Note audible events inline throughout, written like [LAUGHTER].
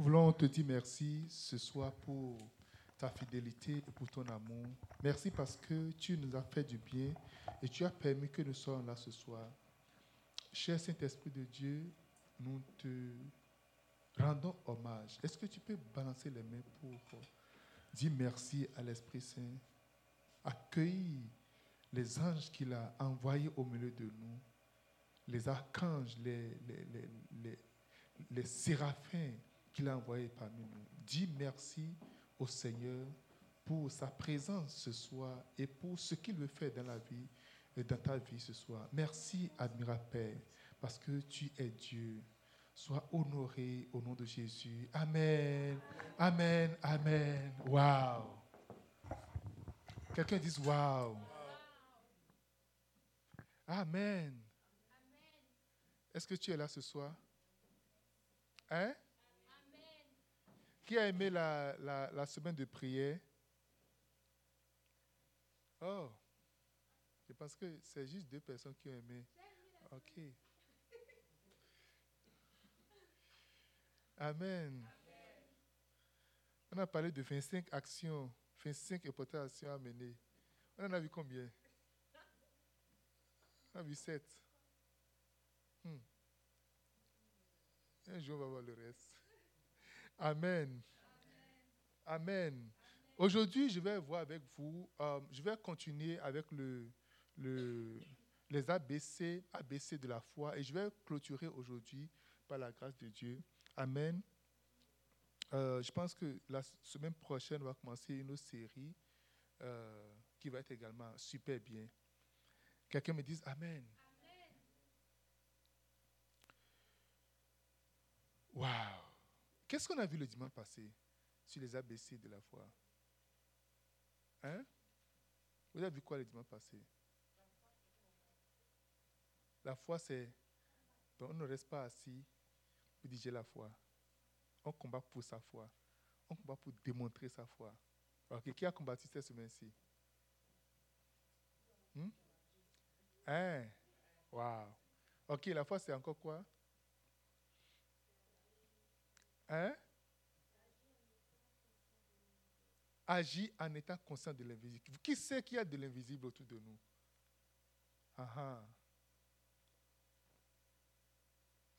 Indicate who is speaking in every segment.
Speaker 1: Nous voulons te dire merci ce soir pour ta fidélité et pour ton amour. Merci parce que tu nous as fait du bien et tu as permis que nous soyons là ce soir. Cher Saint-Esprit de Dieu, nous te rendons hommage. Est-ce que tu peux balancer les mains pour dire merci à l'Esprit Saint, accueillir les anges qu'il a envoyés au milieu de nous, les archanges, les, les, les, séraphins qu'il a envoyés parmi nous. Dis merci au Seigneur pour sa présence ce soir et pour ce qu'il veut faire dans la vie dans ta vie ce soir. Merci, admirable Père, parce que tu es Dieu. Sois honoré au nom de Jésus. Amen. Amen. Amen. Wow. Quelqu'un dit wow. Amen. Est-ce que tu es là ce soir? Hein? Qui a aimé la, la, semaine de prière? Oh, je pense que c'est juste deux personnes qui ont aimé. Ok. Amen. On a parlé de 25 actions, 25 importantes actions à mener. On en a vu combien? On a vu 7. Hmm. Un jour, on va voir le reste. Amen. Amen. Aujourd'hui, je vais voir avec vous, euh, je vais continuer avec le, le, les ABC, ABC de la foi et je vais clôturer aujourd'hui par la grâce de Dieu Amen. Euh, je pense que la semaine prochaine, on va commencer une autre série euh, qui va être également super bien. Quelqu'un me dise Amen. Wow. Qu'est-ce qu'on a vu le dimanche passé sur les ABC de la foi? Hein? Vous avez vu quoi le dimanche passé? La foi, c'est. On ne reste pas assis pour dire la foi. On combat pour sa foi. On combat pour démontrer sa foi. Ok, qui a combattu cette semaine-ci? Hmm? Hein? Wow. Ok, la foi, c'est encore quoi? Hein? Agir en étant conscient de l'invisible. Qui sait qu'il y a de l'invisible autour de nous? Ah.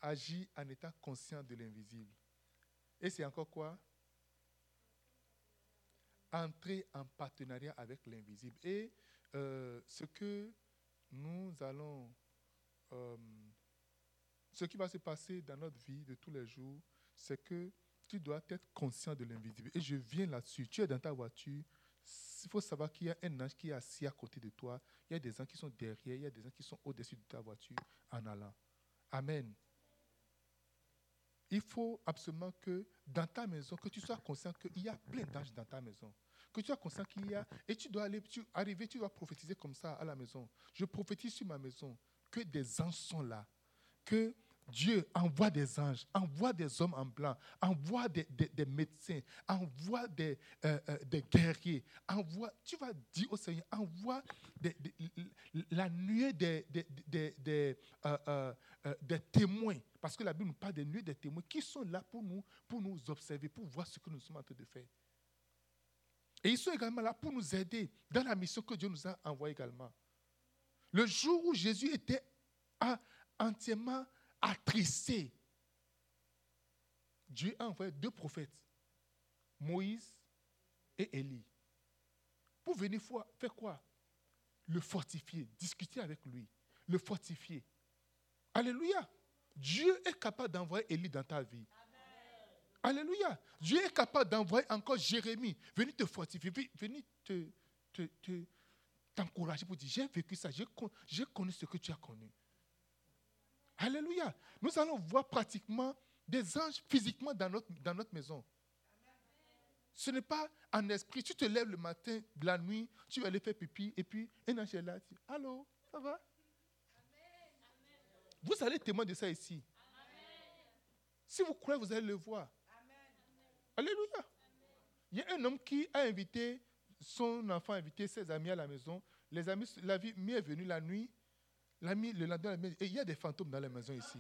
Speaker 1: agit en étant conscient de l'invisible. Et c'est encore quoi? Entrer en partenariat avec l'invisible. Et euh, ce que nous allons... Euh, ce qui va se passer dans notre vie de tous les jours, c'est que tu dois être conscient de l'invisible. Et je viens là-dessus. Tu es dans ta voiture. Il faut savoir qu'il y a un ange qui est assis à côté de toi. Il y a des gens qui sont derrière. Il y a des gens qui sont au-dessus de ta voiture en allant. Amen il faut absolument que dans ta maison, que tu sois conscient qu'il y a plein d'anges dans ta maison. Que tu sois conscient qu'il y a, et tu dois aller, tu, arriver, tu dois prophétiser comme ça à la maison. Je prophétise sur ma maison que des anges sont là, que Dieu envoie des anges, envoie des hommes en blanc, envoie des, médecins, envoie des, euh, euh, des, guerriers, envoie, tu vas dire au Seigneur, envoie la nuée des, des, euh, témoins, parce que la Bible nous parle des nuées des témoins qui sont là pour nous, pour nous observer, pour voir ce que nous sommes en train de faire. Et ils sont également là pour nous aider dans la mission que Dieu nous a envoyée également. Le jour où Jésus était entièrement attristé, Dieu a envoyé deux prophètes, Moïse et Élie, pour venir faire quoi? Le fortifier, discuter avec lui, le fortifier. Alléluia. Dieu est capable d'envoyer Élie dans ta vie. Alléluia. Dieu est capable d'envoyer encore Jérémie. Venir te fortifier, venir te, t'encourager pour dire, j'ai vécu ça, j'ai connu ce que tu as connu. Alléluia. Nous allons voir pratiquement des anges physiquement dans notre, maison. Ce n'est pas en esprit. Tu te lèves le matin, la nuit, tu vas aller faire pipi, et puis un ange est là. Tu Allô, ça va? Vous allez témoigner de ça ici. Si vous croyez, vous allez le voir. Alléluia. Il y a un homme qui a invité son enfant, invité ses amis à la maison. Les amis, la vie est venue la nuit. L'ami, le lendemain, il y a des fantômes dans la maison ici.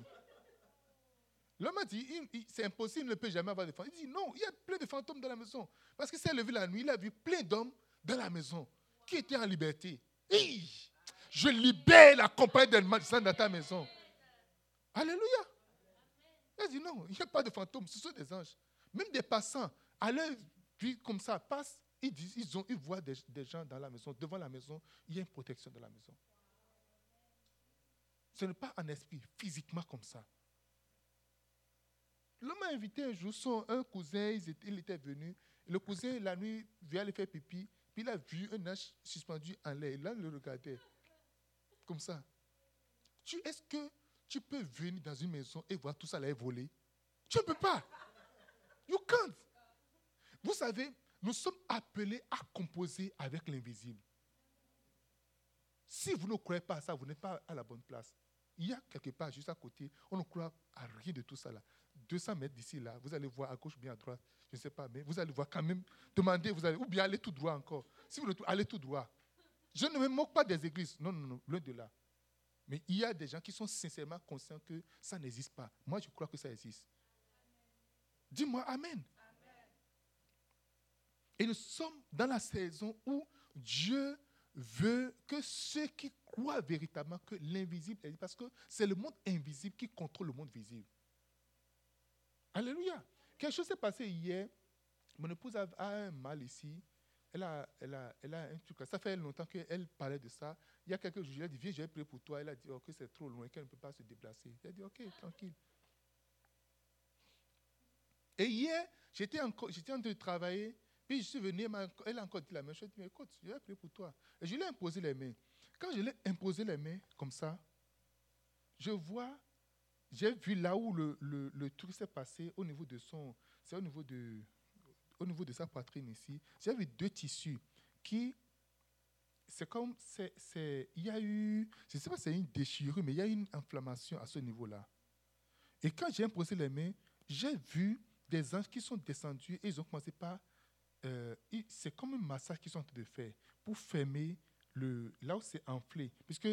Speaker 1: L'homme a dit, c'est impossible, il ne peut jamais avoir de fantômes. Il dit, non, il y a plein de fantômes dans la maison. Parce qu'il s'est levé la nuit, il a vu plein d'hommes dans la maison qui étaient en liberté. je libère la compagnie des malsains dans ta maison. Alléluia. Il a dit, non, il n'y a pas de fantômes, ce sont des anges. Même des passants, à leur vie comme ça, passent, ils, disent, ils, ont, voient des, des gens dans la maison, devant la maison, il y a une protection de la maison. Ce n'est pas un esprit, physiquement comme ça. L'homme a invité un jour son un cousin, il était venu. Le cousin, la nuit, vient aller faire pipi. Puis il a vu un ange suspendu en l'air. Là, il le regardait. Comme ça. Est-ce que tu peux venir dans une maison et voir tout ça là voler Tu ne peux pas. You can't. Vous savez, nous sommes appelés à composer avec l'invisible. Si vous ne croyez pas à ça, vous n'êtes pas à la bonne place. Il y a quelque part juste à côté, on ne croit à rien de tout ça là. 200 mètres d'ici, là, vous allez voir à gauche ou bien à droite, je ne sais pas, mais vous allez voir quand même, demander, vous allez, ou bien aller tout droit encore. Si vous allez tout droit. Je ne me moque pas des églises, non, non, non, loin de là. Mais il y a des gens qui sont sincèrement conscients que ça n'existe pas. Moi, je crois que ça existe. Dis-moi Amen. Et nous sommes dans la saison où Dieu veut que ceux qui croient véritablement que l'invisible parce que c'est le monde invisible qui contrôle le monde visible. Alléluia. Quelque chose s'est passé hier. Mon épouse a, un mal ici. Elle a, elle, a, elle a un truc. Ça fait longtemps qu'elle parlait de ça. Il y a quelques jours, je lui ai dit, viens, je vais prier pour toi. Elle a dit, ok, c'est trop loin, qu'elle ne peut pas se déplacer. A dit, ok, tranquille. Et hier, j'étais en, en train de travailler. Puis je suis venu, elle a encore dit la même chose. Je dit, écoute, je vais prier pour toi. Et je lui ai imposé les mains. Quand je lui ai imposé les mains, comme ça, je vois j'ai vu là où le, le, le truc s'est passé au niveau de son, c'est au niveau de, au niveau de sa poitrine ici. J'ai vu deux tissus qui, c'est comme, c'est, il y a eu, je ne sais pas si c'est une déchirure, mais il y a une inflammation à ce niveau-là. Et quand j'ai imposé les mains, j'ai vu des anges qui sont descendus et ils ont commencé par, euh, c'est comme un massage qu'ils sont en train de faire pour fermer là où c'est enflé, puisque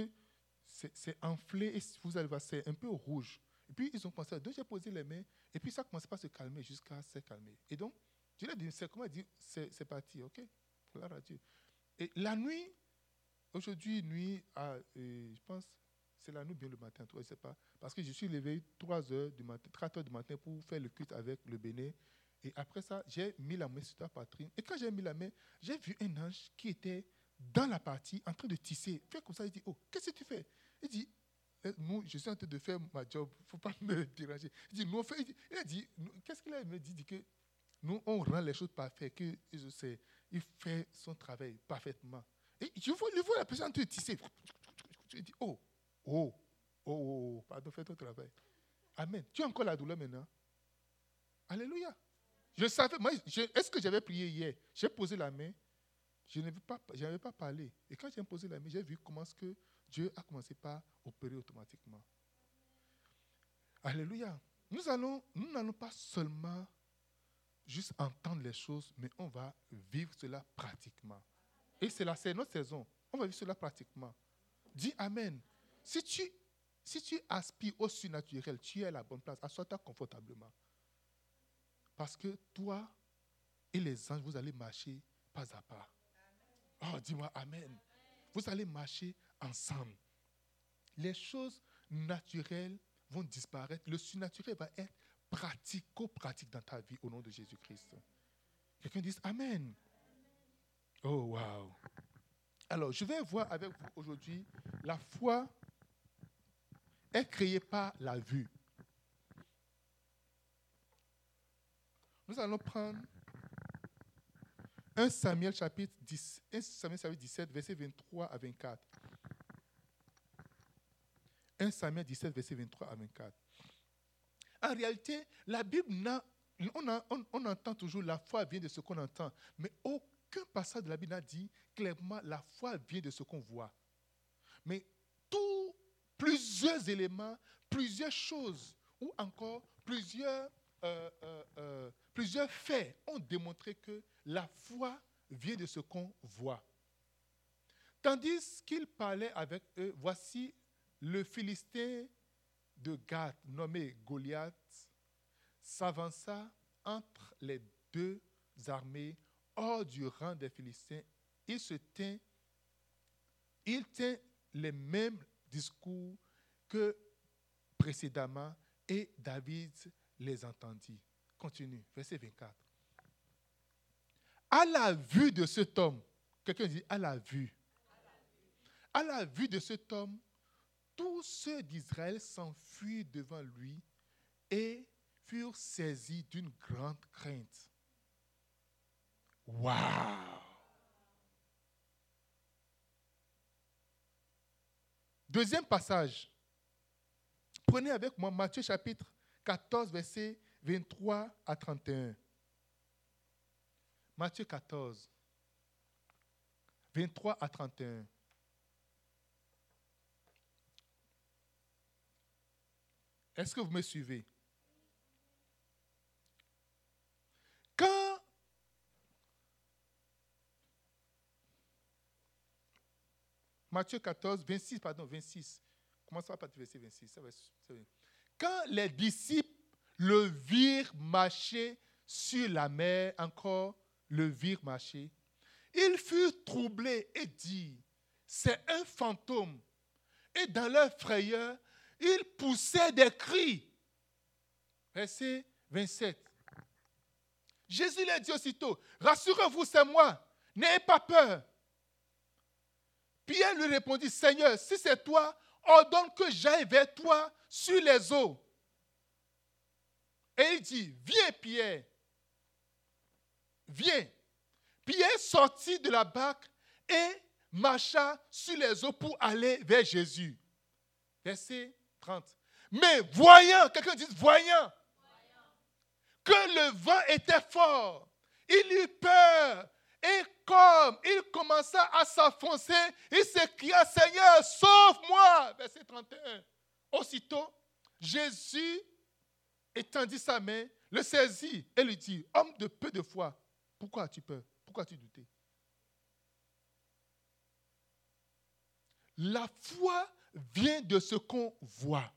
Speaker 1: c'est enflé et vous allez voir, c'est un peu rouge. Et puis, ils ont pensé à deux, j'ai les mains, et puis ça commence pas à se calmer jusqu'à se calmer. Et donc, je lui ai dit, c'est comment dit, c'est parti, ok? Gloire à Dieu. Et la nuit, aujourd'hui, nuit, à, euh, je pense, c'est la nuit bien le matin, toi, je sais pas. Parce que je suis levé 3 heures du matin, 3 heures du matin pour faire le culte avec le béné. Et après ça, j'ai mis la main sur ta poitrine. Et quand j'ai mis la main, j'ai vu un ange qui était dans la partie en train de tisser. Fait comme ça, il dit, oh, qu'est-ce que tu fais? Il dit, eh, nous, je suis en train de faire ma job, il ne faut pas me [LAUGHS] déranger. Il dit, nous, on fait, il a dit, qu'est-ce qu'il a dit, dit que nous, on rend les choses parfaites, que je il fait son travail parfaitement. Et je vois, je vois la personne en train de tisser. Je dis, oh, oh, oh, oh, pardon, fais ton travail. Amen. Tu as encore la douleur maintenant? Alléluia. Je savais, est-ce que j'avais prié hier? J'ai posé la main, je n'avais pas, parlé. Et quand j'ai posé la main, j'ai vu comment que Dieu a commencé par opérer automatiquement. Alléluia. Nous allons, nous n'allons pas seulement juste entendre les choses, mais on va vivre cela pratiquement. Et c'est c'est notre saison. On va vivre cela pratiquement. Dis Amen. Si tu, si tu aspires au surnaturel, tu es à la bonne place. Assois-toi confortablement. Parce que toi et les anges, vous allez marcher pas à pas. Oh, dis-moi Amen. Vous allez marcher ensemble. Les choses naturelles vont disparaître. Le surnaturel va être pratico-pratique dans ta vie au nom de Jésus-Christ. Quelqu'un dit Amen. Oh, wow. Alors, je vais voir avec vous aujourd'hui la foi est créée par la vue. Nous allons prendre 1 Samuel chapitre 10, 1 Samuel chapitre 17, verset 23 à 24. 1 Samuel 17, verset 23 à 24. En réalité, la Bible, on, on, entend toujours la foi vient de ce qu'on entend, mais aucun passage de la Bible n'a dit clairement la foi vient de ce qu'on voit. Mais tout, plusieurs éléments, plusieurs choses, ou encore plusieurs, euh, euh, euh, plusieurs faits ont démontré que la foi vient de ce qu'on voit. Tandis qu'il parlait avec eux, voici le Philistin de Gath, nommé Goliath, s'avança entre les deux armées hors du rang des Philistins. Il se tint, il tint les mêmes discours que précédemment et David les entendit. Continue, verset 24. À la vue de cet homme, quelqu'un dit à la vue. À la vue de cet homme, tous ceux d'Israël s'enfuirent devant lui et furent saisis d'une grande crainte. Waouh! Deuxième passage. Prenez avec moi Matthieu chapitre 14, verset 23 à 31. Matthieu 14, 23 à 31. Est-ce que vous me suivez? Quand Matthieu 14, 26, pardon, 26. Comment ça va pas verset 26 ça va, Quand les disciples le virent marcher sur la mer, encore le virent marcher, ils furent troublés et dirent, c'est un fantôme. Et dans leur frayeur, ils poussaient des cris. Verset 27. Jésus leur dit aussitôt, rassurez-vous, c'est moi, n'ayez pas peur. Pierre lui répondit, Seigneur, si c'est toi, ordonne que j'aille vers toi sur les eaux. Et il dit, viens Pierre, viens. Pierre sortit de la barque et marcha sur les eaux pour aller vers Jésus. Verset 30. Mais voyant, quelqu'un dit voyant, que le vent était fort, il eut peur. Et comme il commença à s'enfoncer, il s'écria, Seigneur, sauve-moi. Verset 31. Aussitôt, Jésus étendit sa main, le saisit et lui dit, homme de peu de foi, pourquoi as-tu peur? Pourquoi as-tu douté La foi vient de ce qu'on voit.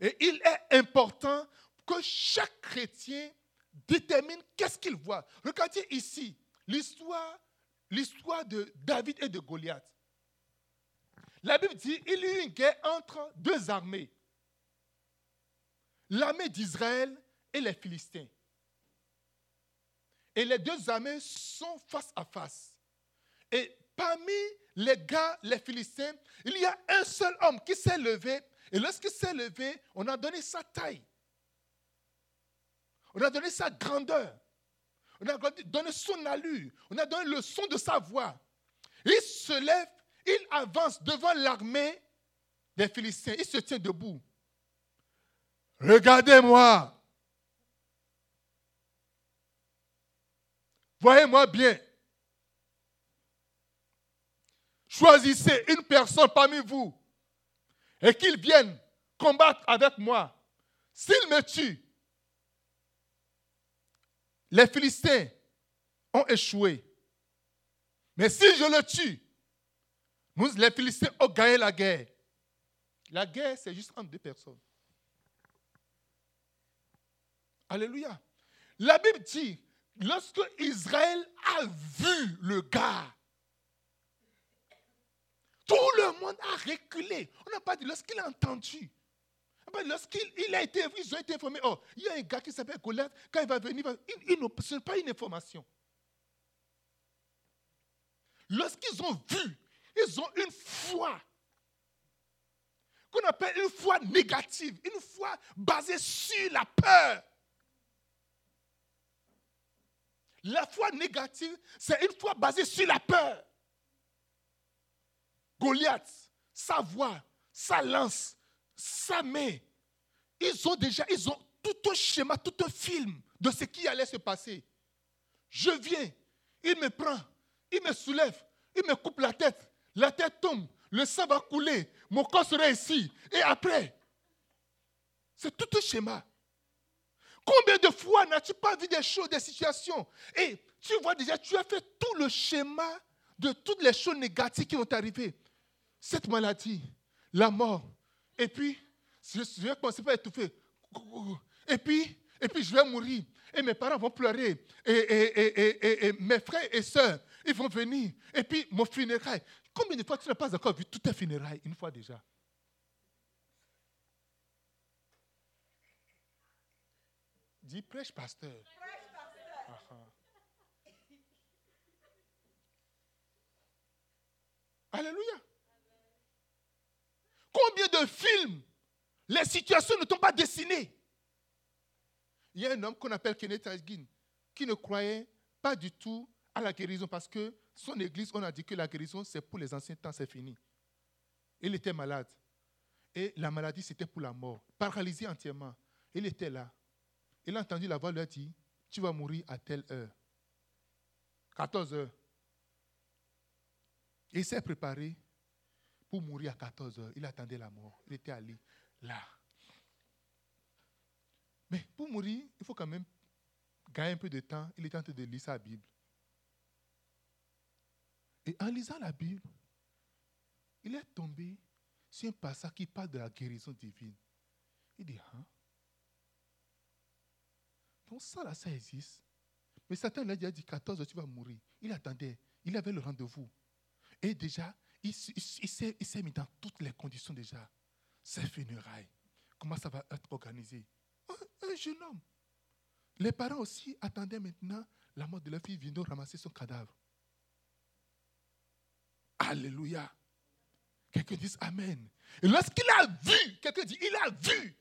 Speaker 1: Et il est important que chaque chrétien détermine qu'est-ce qu'il voit. Regardez ici l'histoire, l'histoire de David et de Goliath. La Bible dit il y a une guerre entre deux armées. L'armée d'Israël et les Philistins. Et les deux armées sont face à face. Et parmi les gars, les Philistins, il y a un seul homme qui s'est levé. Et lorsqu'il s'est levé, on a donné sa taille. On a donné sa grandeur. On a donné son allure. On a donné le son de sa voix. Il se lève, il avance devant l'armée des Philistins. Il se tient debout. Regardez-moi. Voyez-moi bien. Choisissez une personne parmi vous et qu'il vienne combattre avec moi. S'il me tue, les Philistins ont échoué. Mais si je le tue, nous, les Philistins ont gagné la guerre. La guerre, c'est juste entre deux personnes. Alléluia. La Bible dit, lorsque Israël a vu le gars, tout le monde a reculé. On n'a pas dit lorsqu'il a entendu. Lorsqu'il a été, ils ont été informés. Oh, il y a un gars qui s'appelle Goliath. Quand il va venir, il, ce n'est pas une information. Lorsqu'ils ont vu, ils ont une foi qu'on appelle une foi négative, une foi basée sur la peur. La foi négative, c'est une foi basée sur la peur. Goliath, sa voix, sa lance, sa main, ils ont déjà, ils ont tout un schéma, tout un film de ce qui allait se passer. Je viens, il me prend, il me soulève, il me coupe la tête, la tête tombe, le sang va couler, mon corps sera ici. Et après, c'est tout un schéma. Combien de fois n'as-tu pas vu des choses, des situations? Et tu vois déjà, tu as fait tout le schéma de toutes les choses négatives qui vont t'arriver. Cette maladie, la mort, et puis je, vais commencer par étouffer. et puis, et puis je vais mourir. Et mes parents vont pleurer. Et, et mes frères et sœurs, ils vont venir. Et puis, mon funérail. Combien de fois tu n'as pas encore vu toutes tes funérailles? Une fois déjà Dis prêche, pasteur. Prêche, pasteur. Ah, ah. Alléluia. Combien de films les situations ne t'ont pas dessinées Il y a un homme qu'on appelle Kenneth Hagin qui ne croyait pas du tout à la guérison parce que son église, on a dit que la guérison, c'est pour les anciens temps, c'est fini. Il était malade. Et la maladie, c'était pour la mort. Paralysé entièrement. Il était là. Il a entendu la voix lui a dit, tu vas mourir à telle heure. 14 heures. il s'est préparé pour mourir à 14 heures. Il attendait la mort. Il était allé là. Mais pour mourir, il faut quand même gagner un peu de temps. Il est en train de lire sa Bible. Et en lisant la Bible, il est tombé sur un passage qui parle de la guérison divine. Il dit, hein? Donc ça là, ça existe. Mais Satan lui a dit 14 tu vas mourir. Il attendait. Il avait le rendez-vous. Et déjà, il, s'est mis dans toutes les conditions déjà. Ses funérailles. Comment ça va être organisé? Un, jeune homme. Les parents aussi attendaient maintenant la mort de leur fille, viennent ramasser son cadavre. Alléluia. Quelqu'un dit Amen. Et lorsqu'il a vu, quelqu'un dit, il a vu.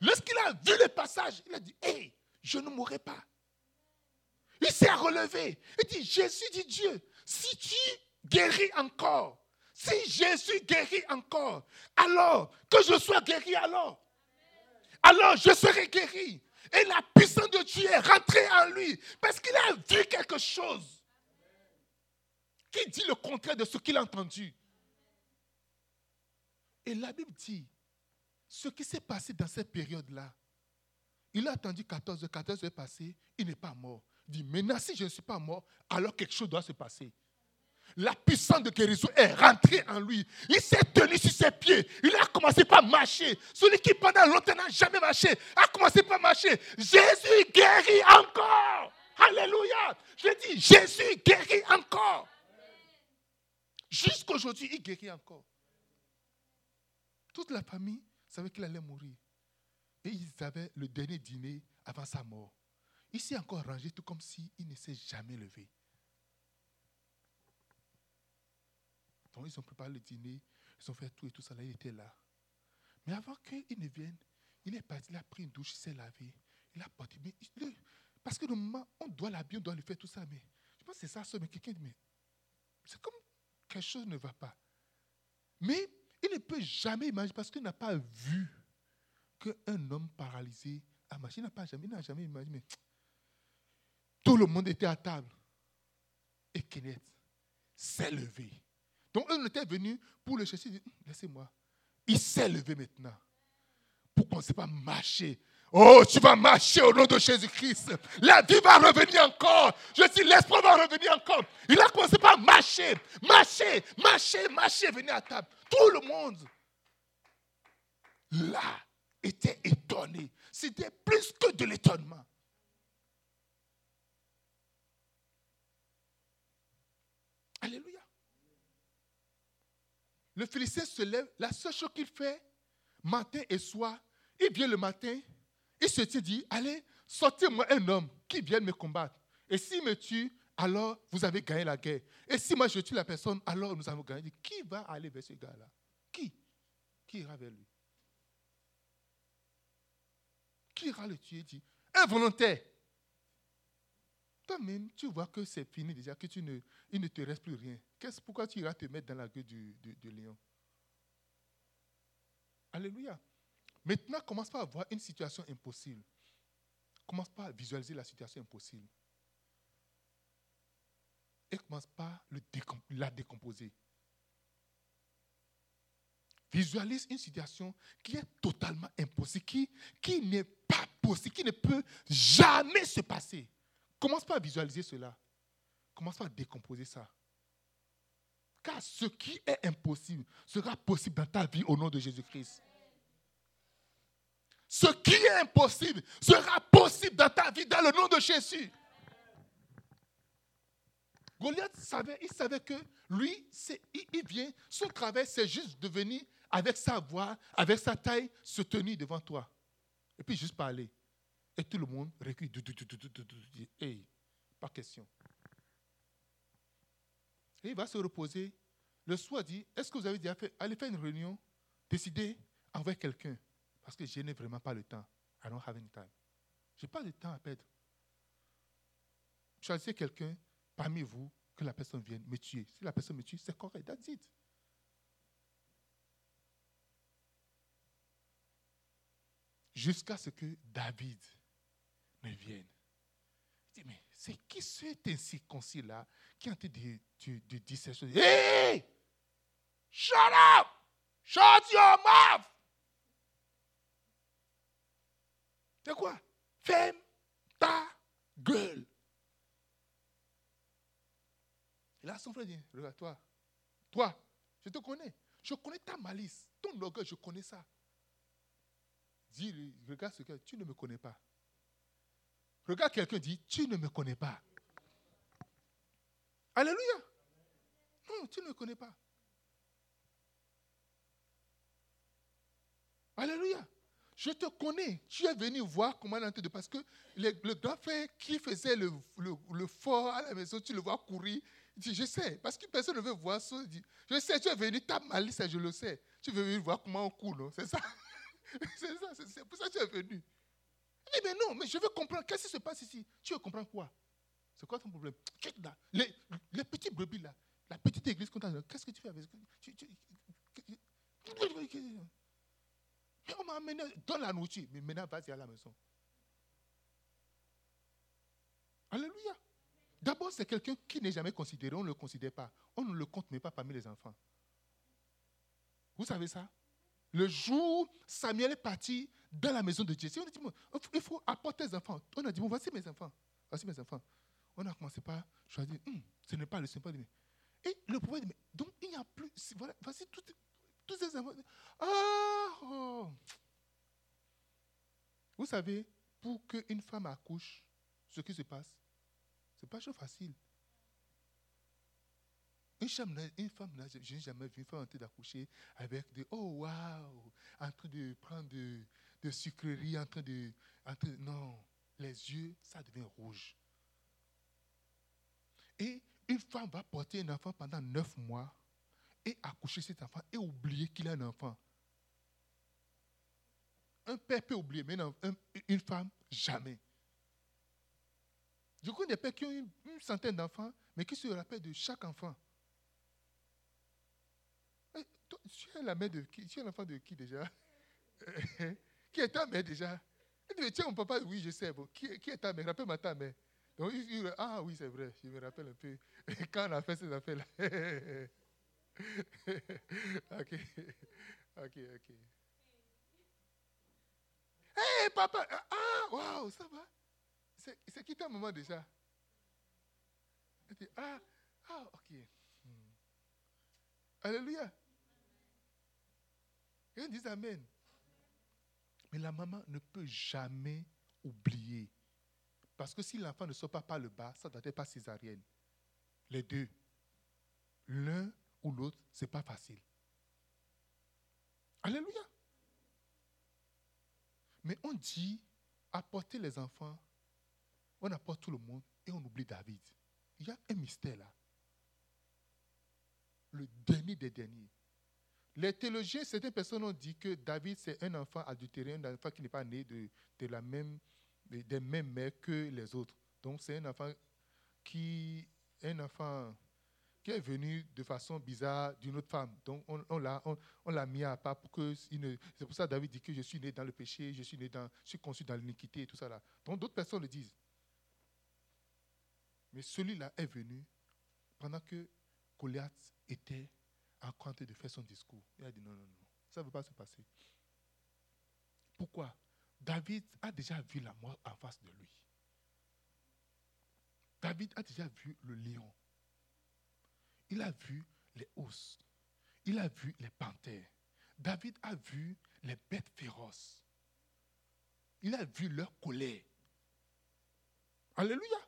Speaker 1: Lorsqu'il a vu le passage, il a dit, hé, je ne mourrai pas. Il s'est relevé. Il dit, Jésus dit Dieu, si tu guéris encore, si Jésus guérit encore, alors que je sois guéri alors. Alors je serai guéri. Et la puissance de Dieu est rentrée en lui parce qu'il a vu quelque chose qui dit le contraire de ce qu'il a entendu? Et la Bible dit, ce qui s'est passé dans cette période-là, il a attendu 14 heures, 14 heures passées, il n'est pas mort. Il dit, maintenant si je ne suis pas mort, alors quelque chose doit se passer. La puissance de guérison est rentrée en lui. Il s'est tenu sur ses pieds. Il a commencé par marcher. Celui qui pendant longtemps n'a jamais marché a commencé par marcher. Jésus guérit encore. Alléluia. Je dis, Jésus guérit encore. Jusqu'aujourd'hui, il guérit encore. Toute la famille savait qu'il allait mourir. Et ils avaient le dernier dîner avant sa mort. Il s'est encore rangé tout comme s'il ne s'est jamais levé. Donc ils ont préparé le dîner, ils ont fait tout et tout ça, là, il était là. Mais avant qu'il ne vienne, il est parti, il a pris une douche, il s'est lavé, il a porté. Mais parce que moment, on doit l'habiller, on doit lui faire tout ça, mais je pense que c'est ça, mais quelqu'un dit, mais c'est comme quelque chose ne va pas. Mais il ne peut jamais imaginer, parce qu'il n'a pas vu qu'un homme paralysé a marché. Il n'a jamais, jamais imaginé. [TSK] tout le monde était à table. Et Kenneth s'est levé. Donc, eux était venu pour le chercher. Laissez-moi. Il s'est levé maintenant. Pourquoi on ne sait pas marcher Oh, tu vas marcher au nom de Jésus-Christ. La vie va revenir encore. Je dis, l'espoir va revenir encore. Il a commencé par marcher, marcher, marcher, marcher, venir à table. Tout le monde, là, était étonné. C'était plus que de l'étonnement. Alléluia. Le Philistin se lève. La seule chose qu'il fait, matin et soir, il vient le matin, il se dit, allez, sortez-moi un homme qui vienne me combattre. Et s'il me tue, alors vous avez gagné la guerre. Et si moi je tue la personne, alors nous avons gagné. Qui va aller vers ce gars-là? Qui? Qui ira vers lui? Qui ira le tuer dit, un volontaire. Toi-même, tu vois que c'est fini déjà, que tu ne, te reste plus rien. Pourquoi tu iras te mettre dans la gueule du lion? Alléluia. Maintenant, commence pas à voir une situation impossible. Commence pas à visualiser la situation impossible. Et commence pas à la décomposer. Visualise une situation qui est totalement impossible, qui, qui n'est pas possible, qui ne peut jamais se passer. Commence pas à visualiser cela. Commence pas à décomposer ça. Car ce qui est impossible sera possible dans ta vie au nom de Jésus-Christ. Ce qui est impossible sera possible dans ta vie dans le nom de Jésus. Goliath savait, il savait que lui, il, vient, son travail, c'est juste de venir avec sa voix, avec sa taille, se tenir devant toi. Et puis juste parler. Et tout le monde recule. Hey, pas question. Et il va se reposer. Le soir dit, est-ce que vous avez déjà fait, allez faire une réunion, décider, envoyer quelqu'un? Parce que je n'ai vraiment pas le temps. I don't have any time. Je n'ai pas de temps à perdre. Choisissez quelqu'un parmi vous que la personne vienne me tuer. Si la personne me tue, c'est correct. That's. Jusqu'à ce que David me vienne. Je dis, mais c'est qui cet incirconcis-là qui a train de, de, dire ces choses Hey! Shut up! Shut your mouth! C'est quoi? Ferme ta gueule. Et là, son frère dit, regarde, toi, toi, je te connais. Je connais ta malice, ton orgueil, je connais ça. Dis, regarde ce que tu ne me connais pas. Regarde quelqu'un dit, tu ne me connais pas. Alléluia. Non, tu ne me connais pas. Alléluia. Je te connais. Tu es venu voir comment on de parce que le, grand frère qui faisait le, le, fort à la maison, tu le vois courir. Il dit, je sais, parce que personne ne veut voir ça. Il dit, je sais, tu es venu, ta malice, je le sais. Tu veux venir voir comment on court, non C'est ça. c'est ça, c'est pour ça que tu es venu. Dit, mais non, mais je veux comprendre. Qu'est-ce qui se passe ici Tu veux comprendre quoi C'est quoi ton problème là. Les, les petits brebis là, la petite église qu'on qu'est-ce que tu fais avec tu, tu, on m'a amené dans la nourriture, mais maintenant vas-y à la maison. Alléluia. D'abord, c'est quelqu'un qui n'est jamais considéré, on ne le considère pas. On ne le compte même pas parmi les enfants. Vous savez ça? Le jour Samuel est parti dans la maison de Dieu, on a dit, il faut apporter tes enfants. On a dit, bon, voici mes enfants. Voici mes enfants. On a commencé par choisir, hum, ce n'est pas le Seigneur. Et le prophète dit, donc il n'y a plus, voilà, voici tout, tous ces enfants. Ah, oh. Vous savez, pour qu'une femme accouche, ce qui se passe, ce n'est pas chose facile. Une femme, une femme je n'ai jamais vu une femme en train d'accoucher avec des oh waouh, en train de prendre de, de sucreries, en train de, en train Non, les yeux, ça devient rouge. Et une femme va porter un enfant pendant neuf mois accoucher cet enfant et oublier qu'il a un enfant. Un père peut oublier, mais une femme, jamais. Je connais des pères qui ont une, centaine d'enfants, mais qui se rappellent de chaque enfant. tu es la mère de qui? Tu es l'enfant de qui déjà? [LAUGHS] Qui est ta mère déjà? Tu es mon papa Oui, je sais. Bon. Qui, est ta mère? Rappelle-moi ta mère. Donc, ah oui, c'est vrai. Je me rappelle un peu. [LAUGHS] Quand on a fait ces affaires-là. [LAUGHS] [LAUGHS] ok. Ok, ok. Hé, papa. Ah, waouh, ça va? C'est qui ta maman déjà? Ah, ah, ok. Hmm. Alléluia. On dit Amen. Mais la maman ne peut jamais oublier. Parce que si l'enfant ne sort pas par le bas, ça ne doit être pas césarienne. Les deux. L'un l'autre, ce n'est pas facile. Alléluia. Mais on dit apporter les enfants on apporte tout le monde et on oublie David. Il y a un mystère là. Le dernier des derniers. Les théologiens, certaines personnes ont dit que David, c'est un enfant adultéré, un enfant qui n'est pas né de, la même, des mêmes mères que les autres. Donc, c'est un enfant qui, un enfant est venu de façon bizarre d'une autre femme. Donc, on, on l'a on, mis à part pour que. C'est pour ça que David dit que je suis né dans le péché, je suis né dans. Je suis conçu dans l'iniquité et tout ça là. Donc, d'autres personnes le disent. Mais celui-là est venu pendant que Goliath était en train de faire son discours. Il a dit non, non, non, ça ne peut pas se passer. Pourquoi? David a déjà vu la mort en face de lui. David a déjà vu le lion. Il a vu les ours. Il a vu les panthères. David a vu les bêtes féroces. il a vu leur colère. Alléluia.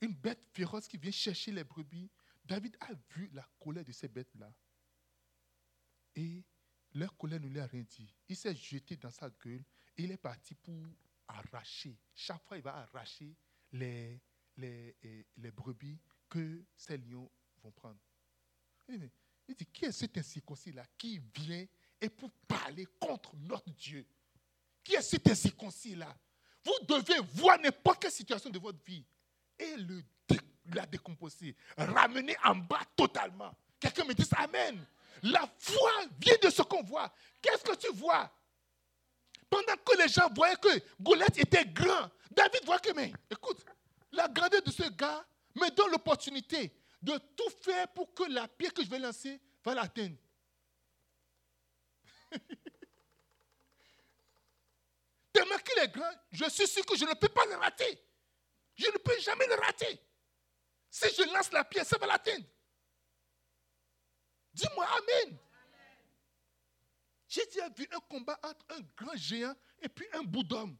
Speaker 1: Une bête féroce qui vient chercher les brebis. David a vu la colère de ces bêtes-là. Et leur colère ne lui a rien dit. Il s'est jeté dans sa gueule et il est parti pour arracher. Chaque fois, il va arracher les, les brebis que ces lions vont prendre. Il dit, qui est cet incirconcis-là qui vient et pour parler contre notre Dieu? Qui est cet incirconcis-là Vous devez voir n'importe quelle situation de votre vie et la décomposer, ramener en bas totalement. Quelqu'un me dit Amen. La foi vient de ce qu'on voit. Qu'est-ce que tu vois? Pendant que les gens voyaient que Goliath était grand, David voit que, mais écoute, la grandeur de ce gars me donne l'opportunité de tout faire pour que la pierre que je vais lancer va l'atteindre. [LAUGHS] Tellement qu'il est grand, je suis sûr que je ne peux pas le rater. Je ne peux jamais le rater. Si je lance la pierre, ça va l'atteindre. Dis-moi Amen. J'ai déjà vu un combat entre un grand géant et puis un bout d'homme.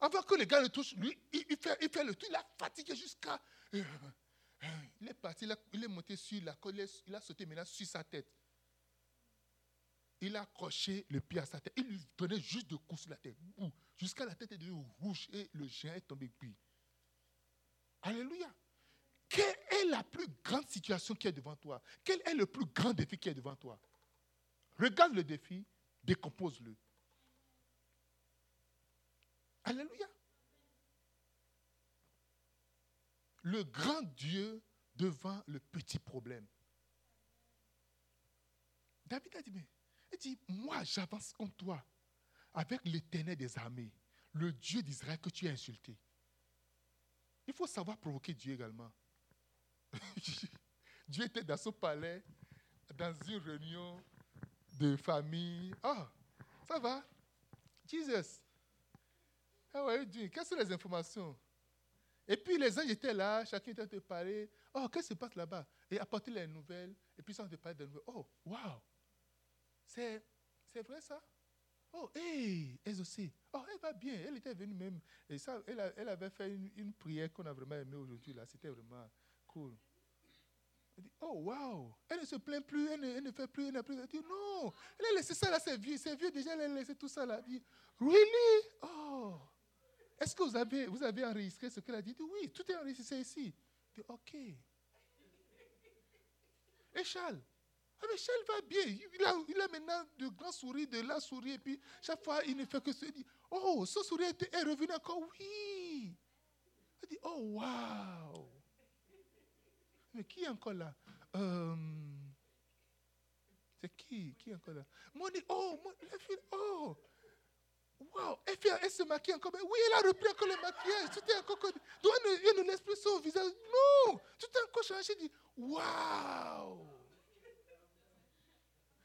Speaker 1: Avant que le gars le touche, lui, il, fait, il fait, le tout, il a fatigué jusqu'à. Il est parti, il, est monté sur la colère, il a sauté maintenant sur sa tête. Il a accroché le pied à sa tête. Il lui donnait juste de coups sur la tête. Jusqu'à la tête est devenue rouge et le géant est tombé. Alléluia. Quelle est la plus grande situation qui est devant toi? Quel est le plus grand défi qui est devant toi? Regarde le défi, décompose-le. Alléluia. Le grand Dieu devant le petit problème. David a dit, mais, il dit, moi j'avance comme toi avec l'éternel des armées, le Dieu d'Israël que tu as insulté. Il faut savoir provoquer Dieu également. [LAUGHS] Dieu était dans son palais, dans une réunion de famille. Ah, ça va? Jesus. Quelles sont les informations? Et puis les anges étaient là, chacun était en de parler. Oh, qu'est-ce qui se passe là-bas? Et apporter les nouvelles. Et puis en train de parler des nouvelles. Oh, wow! C'est, vrai ça? Oh, hey, elle aussi. Oh, elle va bien. Elle était venue même. Et ça, elle, elle avait fait une, une prière qu'on a vraiment aimée aujourd'hui. là. C'était vraiment cool. Elle dit, oh, wow. Elle ne se plaint plus, elle ne, fait plus, elle n'a plus. Elle dit, non. Elle a laissé ça là, c'est vieux. C'est vieux déjà, elle a laissé tout ça là. Elle really? Oh. Est-ce que vous avez, vous avez enregistré ce qu'elle a dit? oui, tout est enregistré ici. Dit, ok. Et Charles, ah, mais Charles va bien. Il a, il a maintenant de grands sourires, de la souris, et puis chaque fois, il ne fait que se dire Oh, ce sourire est revenu encore. Oui. Il dit Oh, waouh. Mais qui est encore là? Euh, C'est qui Qui est encore là? Dit Oh, la fille, oh. Waouh, elle, elle, se maquille encore. Mais oui, elle a repris encore le maquillage. Tout est encore. Donc, elle ne, laisse plus son visage. Non, tout est encore changé. dit Waouh.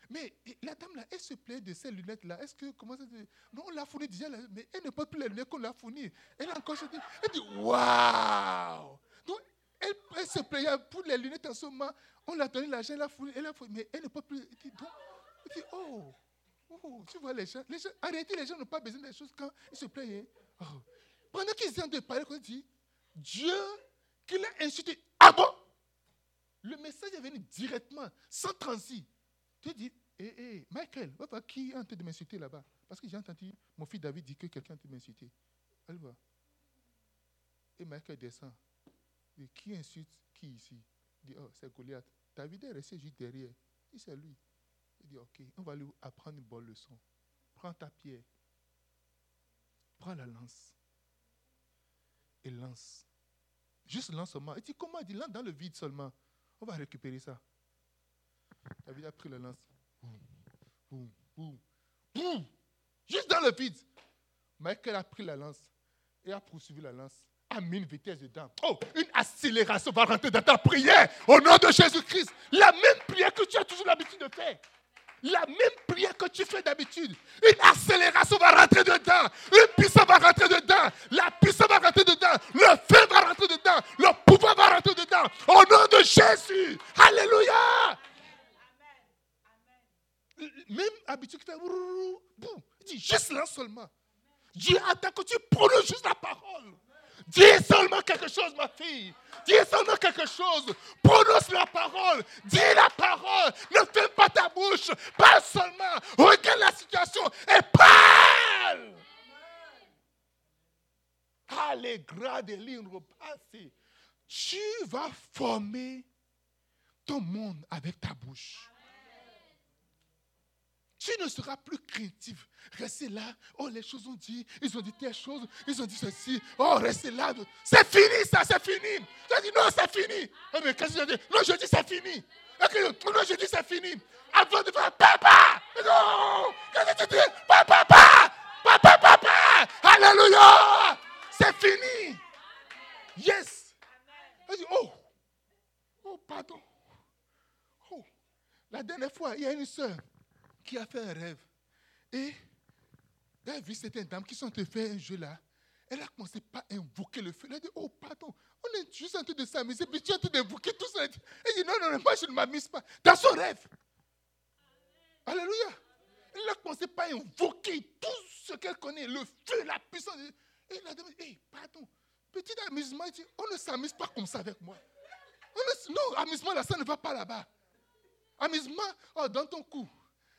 Speaker 1: Mais la dame là, elle se plaît de ces lunettes-là. Est-ce que, comment ça Non, on l'a fourni déjà, mais elle ne porte plus les lunettes qu'on l'a fourni. Elle a encore dit, elle dit, waouh Donc, elle, se plaignait pour les lunettes en ce moment. On l'a donné l'argent, elle a fourni, elle a fourni, mais elle ne porte plus. Elle donc, elle dit oh, oh, tu vois les gens, les gens, les gens n'ont pas besoin des choses quand ils se plaignent. Oh. Pendant qu'ils sont de parler, on dit, Dieu qui l'a insulté. Ah bon? Le message est venu directement, sans transit. Tu dis, hé, eh, hé, Michael, va qui est en train de m'insulter là-bas Parce que j'ai entendu mon fils David dire que quelqu'un est en train de m'insulter. Allez voir. Et Michael descend. Dit, qui insulte qui ici? Il dit, oh, c'est Goliath. David est resté juste derrière. Dit, c'est lui. Il dit, ok, on va lui apprendre une bonne leçon. Prends ta pierre. Prends la lance. Et lance. Juste lance seulement. Il dit, comment? Il dit, lance dans le vide seulement. On va récupérer ça. David a pris la lance. Boum, boum, boum, Juste dans le vide. Michael a pris la lance et a poursuivi la lance a mis une vitesse dedans. Oh, une accélération va rentrer dans ta prière au nom de Jésus-Christ. La même prière que tu as toujours l'habitude de faire. La même prière que tu fais d'habitude. Une accélération va rentrer dedans. Une puissance va rentrer dedans. La puissance va rentrer dedans. Le feu va rentrer dedans. Le pouvoir va rentrer dedans. Au nom de Jésus. Alléluia même habitude qui fait boum. Dis juste là seulement. Dieu attend que tu prononces juste la parole. Dis seulement quelque chose, ma fille. Dis seulement quelque chose. Prononce la parole. Dis la parole. Ne ferme pas ta bouche. Parle seulement. Regarde la situation et parle. Allegra repassées. Tu vas former ton monde avec ta bouche. Tu ne seras plus craintif. Restez là. Oh, les choses ont dit. Ils ont dit telle chose. Ils ont dit ceci. Oh, restez là. C'est fini, ça, c'est fini. Je dis non, c'est fini. Eh, mais qu'est-ce que je dis Non, je dis c'est fini. Non, je dis c'est fini. Avant de faire papa. Non. Qu'est-ce que tu dis? Papa, papa. Papa, papa. Alléluia. C'est fini. Yes. Oh. Oh, pardon. Oh. La dernière fois, il y a une soeur qui a fait un rêve. Et elle a vu certaines dames qui sont en fait un jeu là. Elle a commencé par invoquer le feu. Elle a dit, oh pardon, on est juste en train de s'amuser, puis tu es en train d'invoquer tout ça. Elle dit, non, non, non, moi je ne m'amuse pas. Dans son rêve. Alléluia. Elle a commencé par invoquer tout ce qu'elle connaît, le feu, la puissance. Et elle a dit, hey, pardon, petit amusement, on ne s'amuse pas comme ça avec moi. non, amusement là, ça ne va pas là-bas. Amusement, oh, dans ton cou.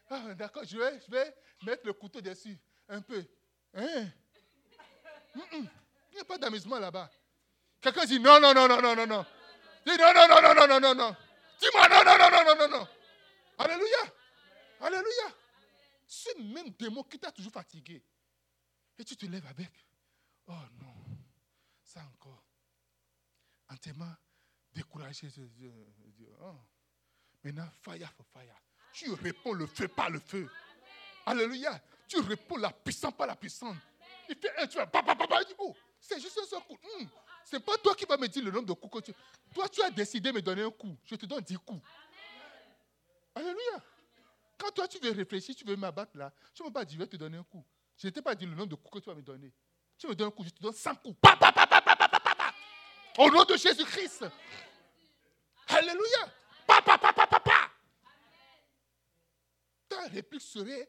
Speaker 1: Ah, d'accord, je vais, je vais mettre le couteau dessus. Un peu. Hein? Il n'y a pas d'amusement là-bas. Quelqu'un dit non, non, non, non, non, non, non. Dis non, non, non, non, non, non, non, non. Dis-moi non, non, non, non, non, non, non. Alléluia. Alléluia. Ce même démon qui t'a toujours fatigué. Et tu te lèves avec. Oh non, ça encore. Entièrement découragé. Oh. Maintenant, fire for fire tu réponds le feu par le feu. Alléluia. Tu réponds la puissance par la puissance. Il fait un, tu vas, oh, c'est juste un seul coup. Hmm. C'est pas toi qui vas me dire le nombre de coups que tu. Toi, tu as décidé de me donner un coup. Je te donne dix coups. Alléluia. Quand toi, tu veux réfléchir, tu veux m'abattre là, tu ne m'as pas dit, je vais te donner un coup. Je ne t'ai pas dit le nombre de coups que tu vas me donner. Tu me donnes un coup, je te donne 100 coups. Papa, papa, papa. Au nom de Jésus-Christ. Alléluia. Papa, papa, papa ta réplique serait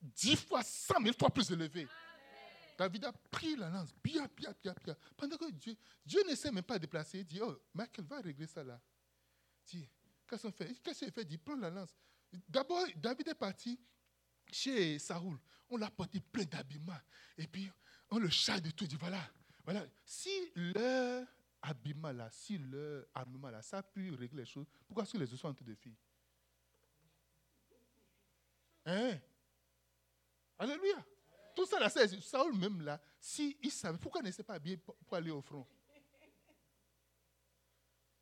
Speaker 1: dix fois, cent mille fois plus élevée. David a pris la lance, bien, bien, bien, bien. Pendant que Dieu, Dieu ne sait même pas déplacer, il dit, oh, Michael, va régler ça là. Qu'est-ce qu'on fait? Qu'est-ce qu'il fait? Il dit, prends la lance. D'abord, David est parti chez Saoul. On l'a porté plein d'habillements. Et puis, on le charge de tout. Il dit, voilà, voilà. Si le habillement là, si le habillement là, ça a pu régler les choses, pourquoi est-ce que les autres sont en train de filles Hein? Alléluia. Tout ça là, Saul même là, si il savait, pourquoi ne s'est pas habillé pour, aller au front?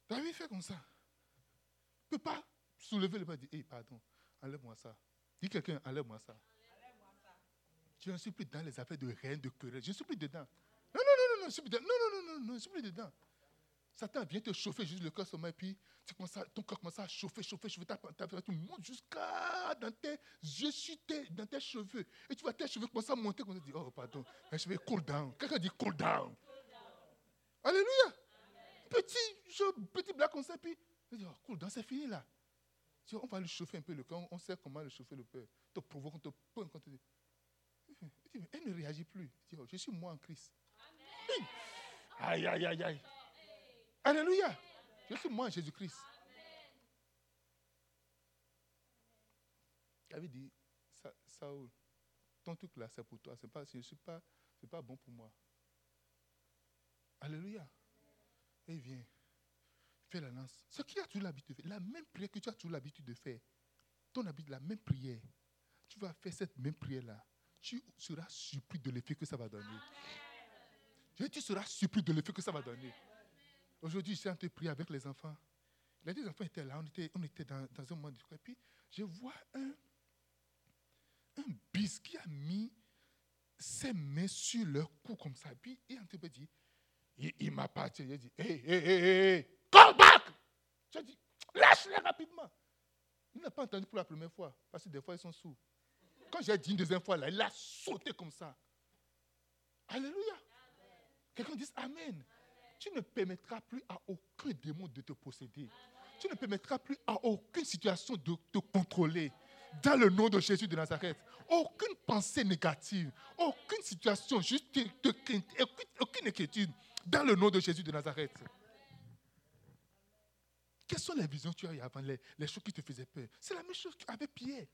Speaker 1: David fait comme ça. Il ne peut pas soulever le bras et dire, hey, pardon, enlève-moi ça. Dis quelqu'un, enlève-moi ça. Je ne suis plus dans les affaires de rien, de querelle. Je ne suis plus dedans. Non, non, non, non, non, je suis plus dedans. Non, non, non, non, non, je suis plus dedans. Satan vient te chauffer juste le cœur seulement et puis tu ton cœur commence à chauffer, chauffer, chauffer, ta température monte jusqu'à dans tes yeux, dans tes cheveux. Et tu vois tes cheveux commencer à monter, comme tu dis, oh pardon, mes cheveux cool down. Quelqu'un dit cool down. Alléluia. Petit, je, petit blague comme ça, puis je dis, oh, cool down, c'est fini là. on va le chauffer un peu le cœur, on sait comment le chauffer le cœur. Te provoque, on te pointe, quand tu dis. Elle ne réagit plus. oh, je suis moi en Christ. Aïe, aïe, aïe, aïe. Alléluia. Je suis moi, Jésus-Christ. David dit, Saoul, ton truc là, c'est pour toi. C'est pas, pas, pas bon pour moi. Alléluia. Et il vient. Fais la lance. Ce qu'il a toujours l'habitude de faire, la même prière que tu as toujours l'habitude de faire, ton habitude, la même prière, tu vas faire cette même prière-là. Tu seras surpris de l'effet que ça va donner. Tu seras surpris de l'effet que ça va donner. Aujourd'hui, train de prier avec les enfants. Les deux enfants étaient là, on était, on était dans, un moment de Et puis, je vois un, un bis qui a mis ses mains sur leur cou comme ça. Puis, il a dit, il, il m'a. Il a dit, hé, hé, hé, hé, come back! J'ai dit, lâche-les rapidement. Il n'a pas entendu pour la première fois, parce que des fois, ils sont sourds. Quand j'ai dit une deuxième fois, là, il a sauté comme ça. Alléluia. Quelqu'un dit Amen tu ne permettras plus à aucun démon de te posséder. Tu ne permettras plus à aucune situation de te contrôler. Dans le nom de Jésus de Nazareth. Aucune pensée négative, aucune situation, juste aucune inquiétude. Dans le nom de Jésus de Nazareth. Quelles sont les visions que tu as eues avant, les, choses qui te faisaient peur? C'est la même chose avec Pierre.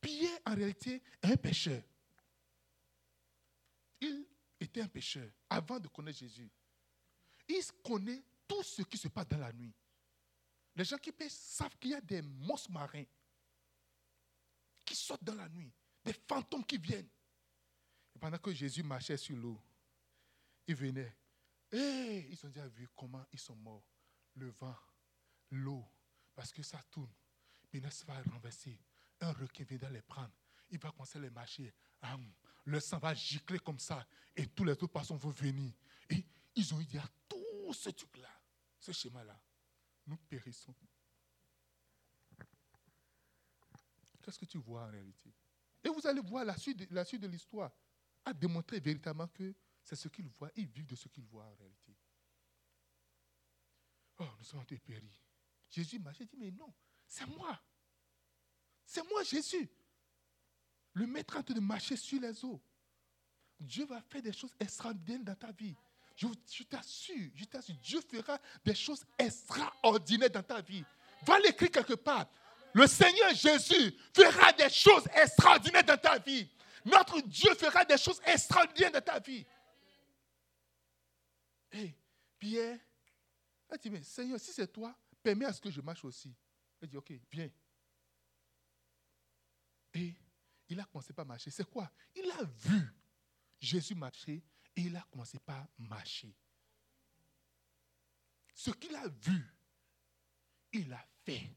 Speaker 1: Pierre, en réalité, est un pécheur. Il était un pécheur avant de connaître Jésus. Il connaît tout ce qui se passe dans la nuit. Les gens qui pêchent savent qu'il y a des monstres marins qui sortent dans la nuit, des fantômes qui viennent. Et pendant que Jésus marchait sur l'eau, il venait. Et ils ont déjà vu comment ils sont morts. Le vent, l'eau, parce que ça tourne. Ça va renverser. Un requin vient les prendre. Il va commencer à les marcher. Le sang va gicler comme ça. Et tous les autres poissons vont venir. Et ils ont dit à tout ce truc-là, ce schéma-là, nous périssons. Qu'est-ce que tu vois en réalité? Et vous allez voir la suite, de l'histoire a démontré véritablement que c'est ce qu'ils voient. Ils vivent de ce qu'ils voient en réalité. Oh, nous sommes périr. Jésus m'a dit, mais non, c'est moi. C'est moi, Jésus. Le maître en train de marcher sur les eaux. Dieu va faire des choses extraordinaires dans ta vie. Je, t'assure, je t'assure, Dieu fera des choses extraordinaires dans ta vie. Va l'écrire quelque part. Le Seigneur Jésus fera des choses extraordinaires dans ta vie. Notre Dieu fera des choses extraordinaires dans ta vie. Hé, Pierre, il dit, mais Seigneur, si c'est toi, permets à ce que je marche aussi. Il dit, ok, viens. Et il a commencé par marcher. C'est quoi? Il a vu Jésus marcher et il a commencé par marcher. Ce qu'il a vu, il a fait.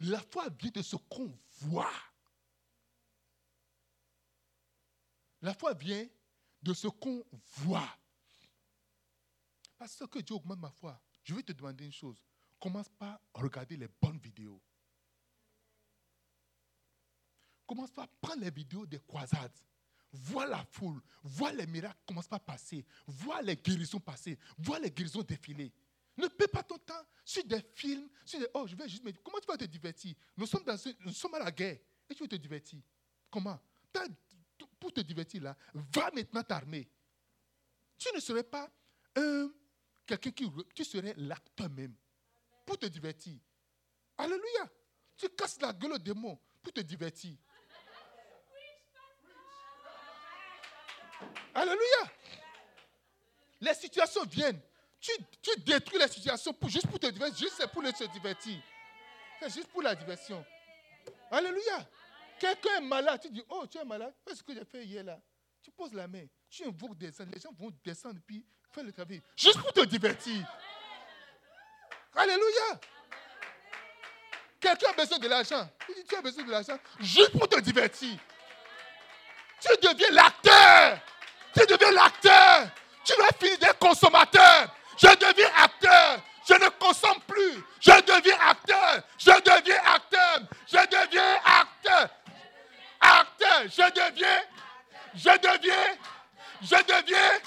Speaker 1: La foi vient de ce qu'on voit. La foi vient de ce qu'on voit. Parce que Dieu augmente ma foi. Je vais te demander une chose. Commence par regarder les bonnes vidéos. Commence par prendre les vidéos des croisades. Vois la foule, vois les miracles commencent par passer, vois les guérisons passer, vois les guérisons défiler. Ne perds pas ton temps sur des films, sur des. Oh, je vais juste me dire, comment tu vas te divertir? Nous sommes, dans nous sommes à la guerre et tu veux te divertir? Comment? Pour te divertir là, va maintenant t'armer. Tu ne serais pas quelqu'un qui. Tu serais l'acteur même pour te divertir. Alléluia. Tu casses la gueule au démon pour te divertir. Alléluia. Les situations viennent. Tu, détruis les situations juste pour te divertir, juste pour se divertir. C'est juste pour la diversion. Alléluia. Quelqu'un est malade, tu dis, oh, tu es malade, quest ce que j'ai fait hier là? Tu poses la main, tu invoques des les gens vont descendre puis faire le travail. Juste pour te divertir. Alléluia. Quelqu'un a besoin de l'argent. Tu dis, tu as besoin de l'argent juste pour te divertir. Tu deviens l'acteur. Tu deviens l'acteur. Tu vas finir des consommateurs. Je deviens acteur. Je ne consomme plus. Je deviens acteur. Je deviens acteur. Je deviens acteur. Acteur. Je deviens. Je deviens. Je deviens.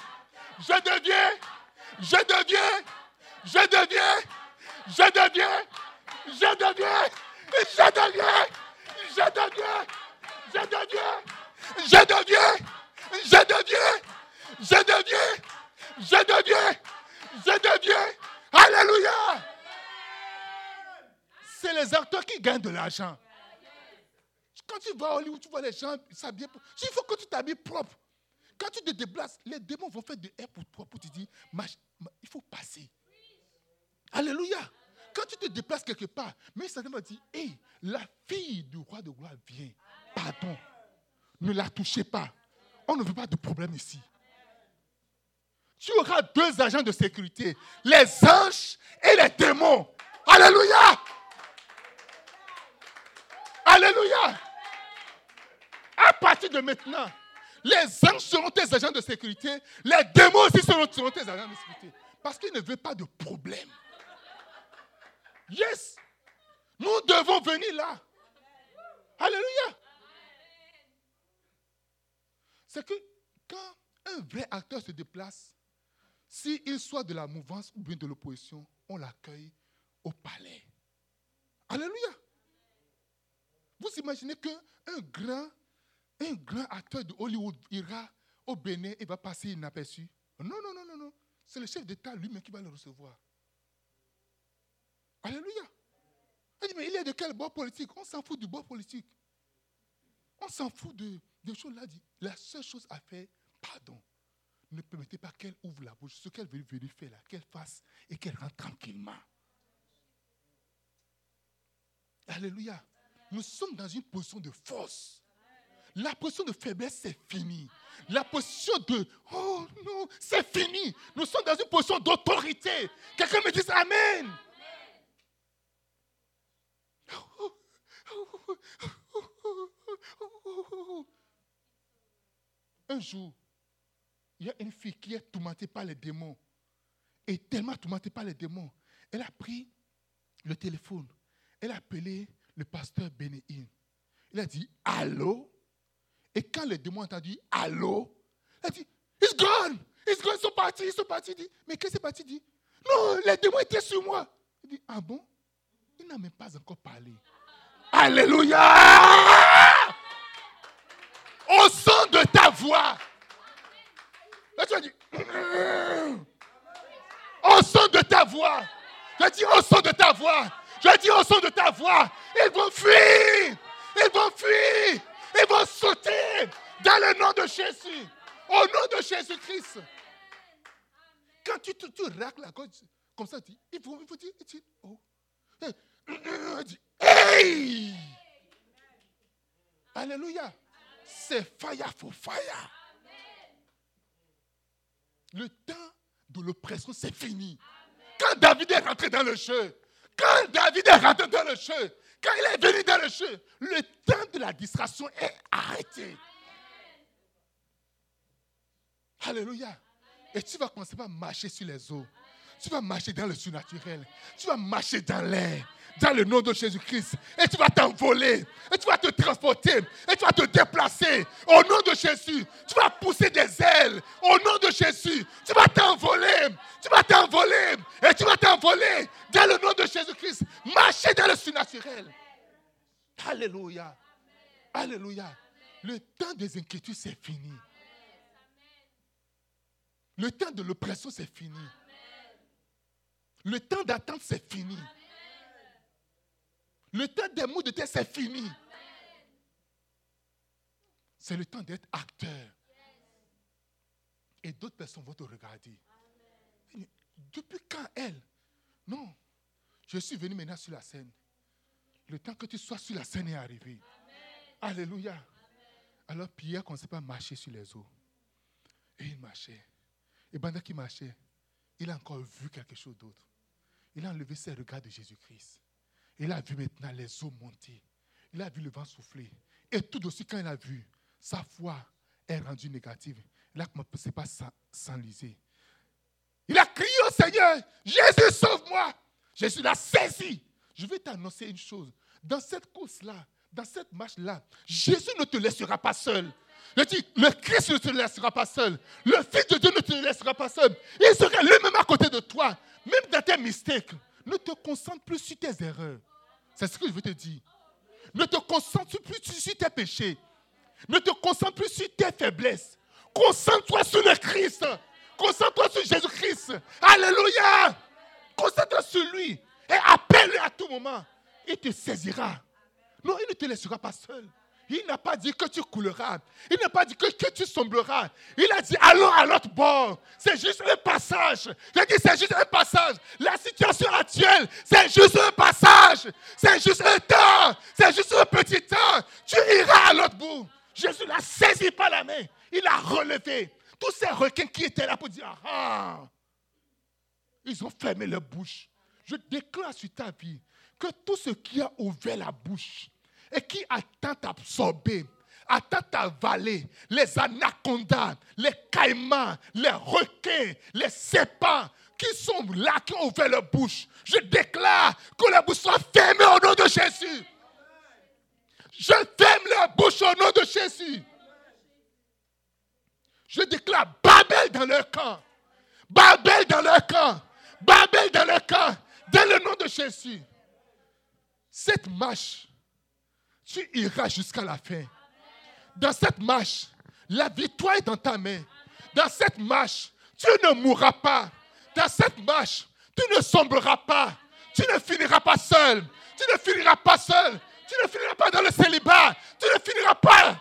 Speaker 1: Je deviens. Je deviens. Je deviens. Je deviens. Je deviens. Je deviens. Je deviens. Je deviens. Je deviens. Je deviens, je deviens, je deviens, je deviens. Alléluia. C'est les acteurs qui gagnent de l'argent. Quand tu vas au Hollywood, tu vois les gens s'habiller. Il faut que tu t'habilles propre. Quand tu te déplaces, les démons vont faire de air pour toi, pour te dire, il faut passer. Alléluia. Quand tu te déplaces quelque part, mais ça va dire, hé, la fille du roi de gloire vient. Pardon. Ne la touchez pas. On ne veut pas de problème ici. Tu auras deux agents de sécurité, les anges et les démons. Alléluia. Alléluia. À partir de maintenant, les anges seront tes agents de sécurité, les démons aussi seront, tes agents de sécurité. Parce qu'ils ne veulent pas de problème. Yes. Nous devons venir là. Alléluia. C'est que quand un vrai acteur se déplace, s'il soit de la mouvance ou bien de l'opposition, on l'accueille au palais. Alléluia. Vous imaginez qu'un grand, un grand acteur de Hollywood ira au Bénin et va passer inaperçu Non, non, non, non, non. C'est le chef d'État lui-même qui va le recevoir. Alléluia. Il dit, mais il est de quel bord politique? On s'en fout du bord politique. On s'en fout de, des choses là. La seule chose à faire, pardon. Ne permettez pas qu'elle ouvre la bouche. Ce qu'elle veut venir faire là, qu'elle fasse et qu'elle rentre tranquillement. Alléluia. Nous sommes dans une position de force. La position de faiblesse, c'est fini. La position de oh non, c'est fini. Nous sommes dans une position d'autorité. Quelqu'un me dit Amen. Un jour, il y a une fille qui est tourmentée par les démons. Et tellement tourmentée par les démons, elle a pris le téléphone. Elle a appelé le pasteur Bénéine. Il a dit Allô? Et quand les démons ont entendu Allô? Elle a dit It's gone It's gone, ils sont partis, ils sont partis. Il dit, Mais qu'est-ce qui est parti? Dit Non, les démons étaient sur moi. Il dit Ah bon? Il n'a même pas encore parlé. Alléluia Au son de ta voix. Là, tu as dit [CLEARS THROAT] Au son de ta voix. As dit au son de ta voix. Je dis au son de ta voix, ils vont fuir. Ils vont fuir. Ils vont sauter dans le nom de Jésus. Au nom de Jésus-Christ. Quand tu, tu, racles la côte, comme ça, il faut, il faut dire, oh. hey! [CLEARS THROAT] Alléluia. C'est fire for fire. Le temps de l'oppression, c'est fini. Quand David est rentré dans le jeu, quand David est rentré dans le jeu, quand il est venu dans le jeu, le temps de la distraction est arrêté. Alléluia. Et tu vas commencer à marcher sur les eaux. Tu vas marcher dans le surnaturel. Tu vas marcher dans l'air dans le nom de Jésus-Christ. Et tu vas t'envoler. Et tu vas te transporter. Et tu vas te déplacer. Au nom de Jésus. Tu vas pousser des ailes. Au nom de Jésus. Tu vas t'envoler. Tu vas t'envoler. Et tu vas t'envoler dans le nom de Jésus-Christ. Marcher dans le surnaturel. Alléluia. Alléluia. Le temps des inquiétudes, c'est fini. Le temps de l'oppression, c'est fini. Le temps d'attente, c'est fini. Le temps des mots de terre, c'est fini. C'est le temps d'être acteur. Et d'autres personnes vont te regarder. Depuis quand elle Non. Je suis venu maintenant sur la scène. Le temps que tu sois sur la scène est arrivé. Alléluia. Alors Pierre commençait pas à marcher sur les eaux. Et il marchait. Et pendant qu'il marchait, il a encore vu quelque chose d'autre. Il a enlevé ses regards de Jésus-Christ. Il a vu maintenant les eaux monter. Il a vu le vent souffler. Et tout aussi, quand il a vu, sa foi est rendue négative. Il a commencé pas s'enliser. Il a crié au Seigneur, Jésus, sauve-moi. Jésus l'a saisi. Je vais t'annoncer une chose. Dans cette course-là, dans cette marche-là, Jésus ne te laissera pas seul. Je dis, le Christ ne te laissera pas seul. Le Fils de Dieu ne te laissera pas seul. Il sera lui-même à côté de toi, même dans tes mystères. Ne te concentre plus sur tes erreurs. C'est ce que je veux te dire. Ne te concentre plus sur tes péchés. Ne te concentre plus sur tes faiblesses. Concentre-toi sur le Christ. Concentre-toi sur Jésus-Christ. Alléluia. Concentre-toi sur lui. Et appelle-le à tout moment. Il te saisira. Non, il ne te laissera pas seul. Il n'a pas dit que tu couleras. Il n'a pas dit que, tu sombreras. Il a dit allons à l'autre bord. C'est juste un passage. J'ai dit c'est juste un passage. La situation actuelle, c'est juste un passage. C'est juste un temps. C'est juste un petit temps. Tu iras à l'autre bout. Jésus l'a saisi par la main. Il l'a relevé. Tous ces requins qui étaient là pour dire ah, ah, ils ont fermé leur bouche. Je déclare sur ta vie que tout ce qui a ouvert la bouche, et qui attend t'absorber, attend t'avaler les anacondas, les caïmans, les requins, les serpents qui sont là, qui ont ouvert leur bouche. Je déclare que la bouche soit fermée au nom de Jésus. Je ferme la bouche au nom de Jésus. Je déclare Babel dans leur camp. Babel dans leur camp. Babel dans leur camp. Dans le nom de Jésus. Cette marche tu iras jusqu'à la fin. Dans cette marche, la victoire est dans ta main. Dans cette marche, tu ne mourras pas. Dans cette marche, tu ne sombreras pas. Tu ne finiras pas seul. Tu ne finiras pas seul. Tu ne finiras pas dans le célibat. Tu ne finiras pas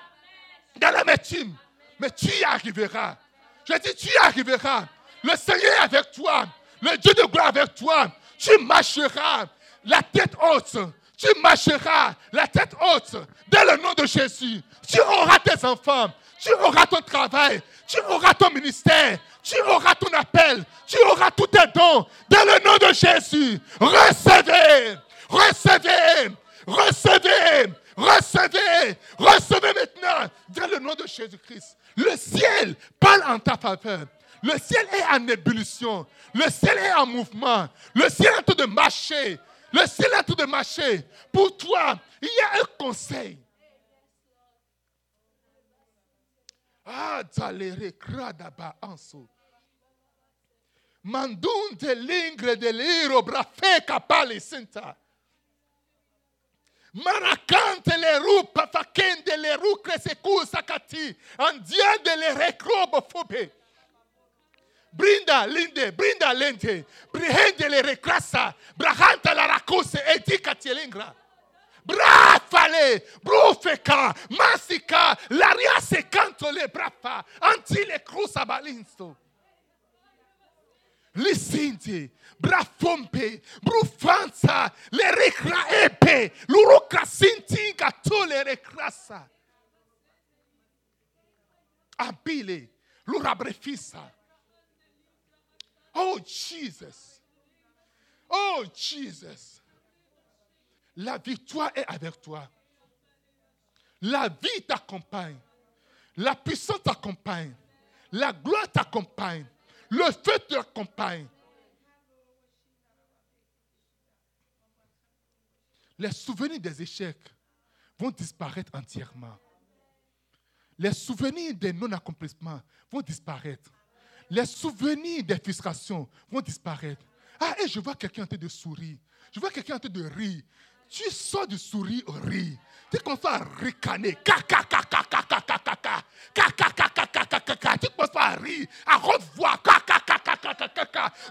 Speaker 1: dans la médecine. Mais tu y arriveras. Je dis, tu y arriveras. Le Seigneur est avec toi. Le Dieu de gloire avec toi. Tu marcheras la tête haute. Tu marcheras la tête haute dans le nom de Jésus. Tu auras tes enfants. Tu auras ton travail. Tu auras ton ministère. Tu auras ton appel. Tu auras tous tes dons dans le nom de Jésus. Recevez. Recevez. Recevez. Recevez. Recevez maintenant dans le nom de Jésus-Christ. Le ciel parle en ta faveur. Le ciel est en ébullition. Le ciel est en mouvement. Le ciel est en train de marcher. Le train de marcher. Pour toi, il y a un conseil. Ah, dalere kradaba anso. Mandun de lingre de liro brafe kapali senta. Maracante le rupa fakende le rucre secu sakati. Andiande le recrobo fobe. Brinda linde, brinda lente. Brihende le recrassa. Brahanta la racuse e dicatielingra. Brafale, brufeka, masika, l'aria secanto le brafa, anti le cruza balinsto. Lisinti, brafompe, brufanza, le recra epe, l'uruca sinti gato le recrassa. Abile, l'urabrefissa. Oh Jesus. Oh Jesus. La victoire est avec toi. La vie t'accompagne. La puissance t'accompagne. La gloire t'accompagne. Le feu t'accompagne. Les souvenirs des échecs vont disparaître entièrement. Les souvenirs des non-accomplissements vont disparaître. Les souvenirs des frustrations vont disparaître. Ah, et je vois quelqu'un en train de sourire. Je vois quelqu'un en train de rire. Tu sors du sourire au rire. Tu commences à ricaner. Tu commences à rire à voix.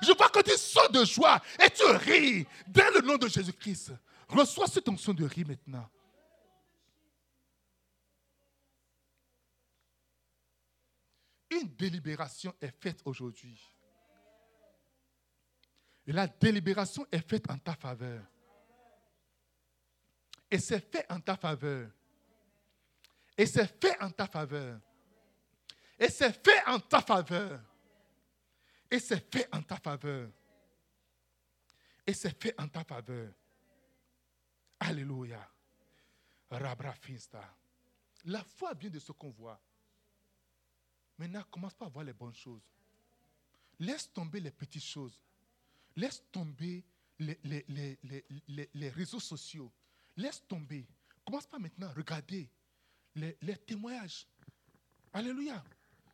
Speaker 1: Je vois que tu sors de joie et tu ris dans le nom de Jésus-Christ. Reçois cette onction de rire maintenant. Une délibération est faite aujourd'hui. Et la délibération est faite en ta faveur. Et c'est fait en ta faveur. Et c'est fait en ta faveur. Et c'est fait en ta faveur. Et c'est fait en ta faveur. Et c'est fait en ta faveur. Alléluia. Rabra La foi vient de ce qu'on voit. Maintenant, commence pas à voir les bonnes choses. Laisse tomber les petites choses. Laisse tomber les, les, réseaux sociaux. Laisse tomber. Commence pas maintenant à regarder les, témoignages. Alléluia.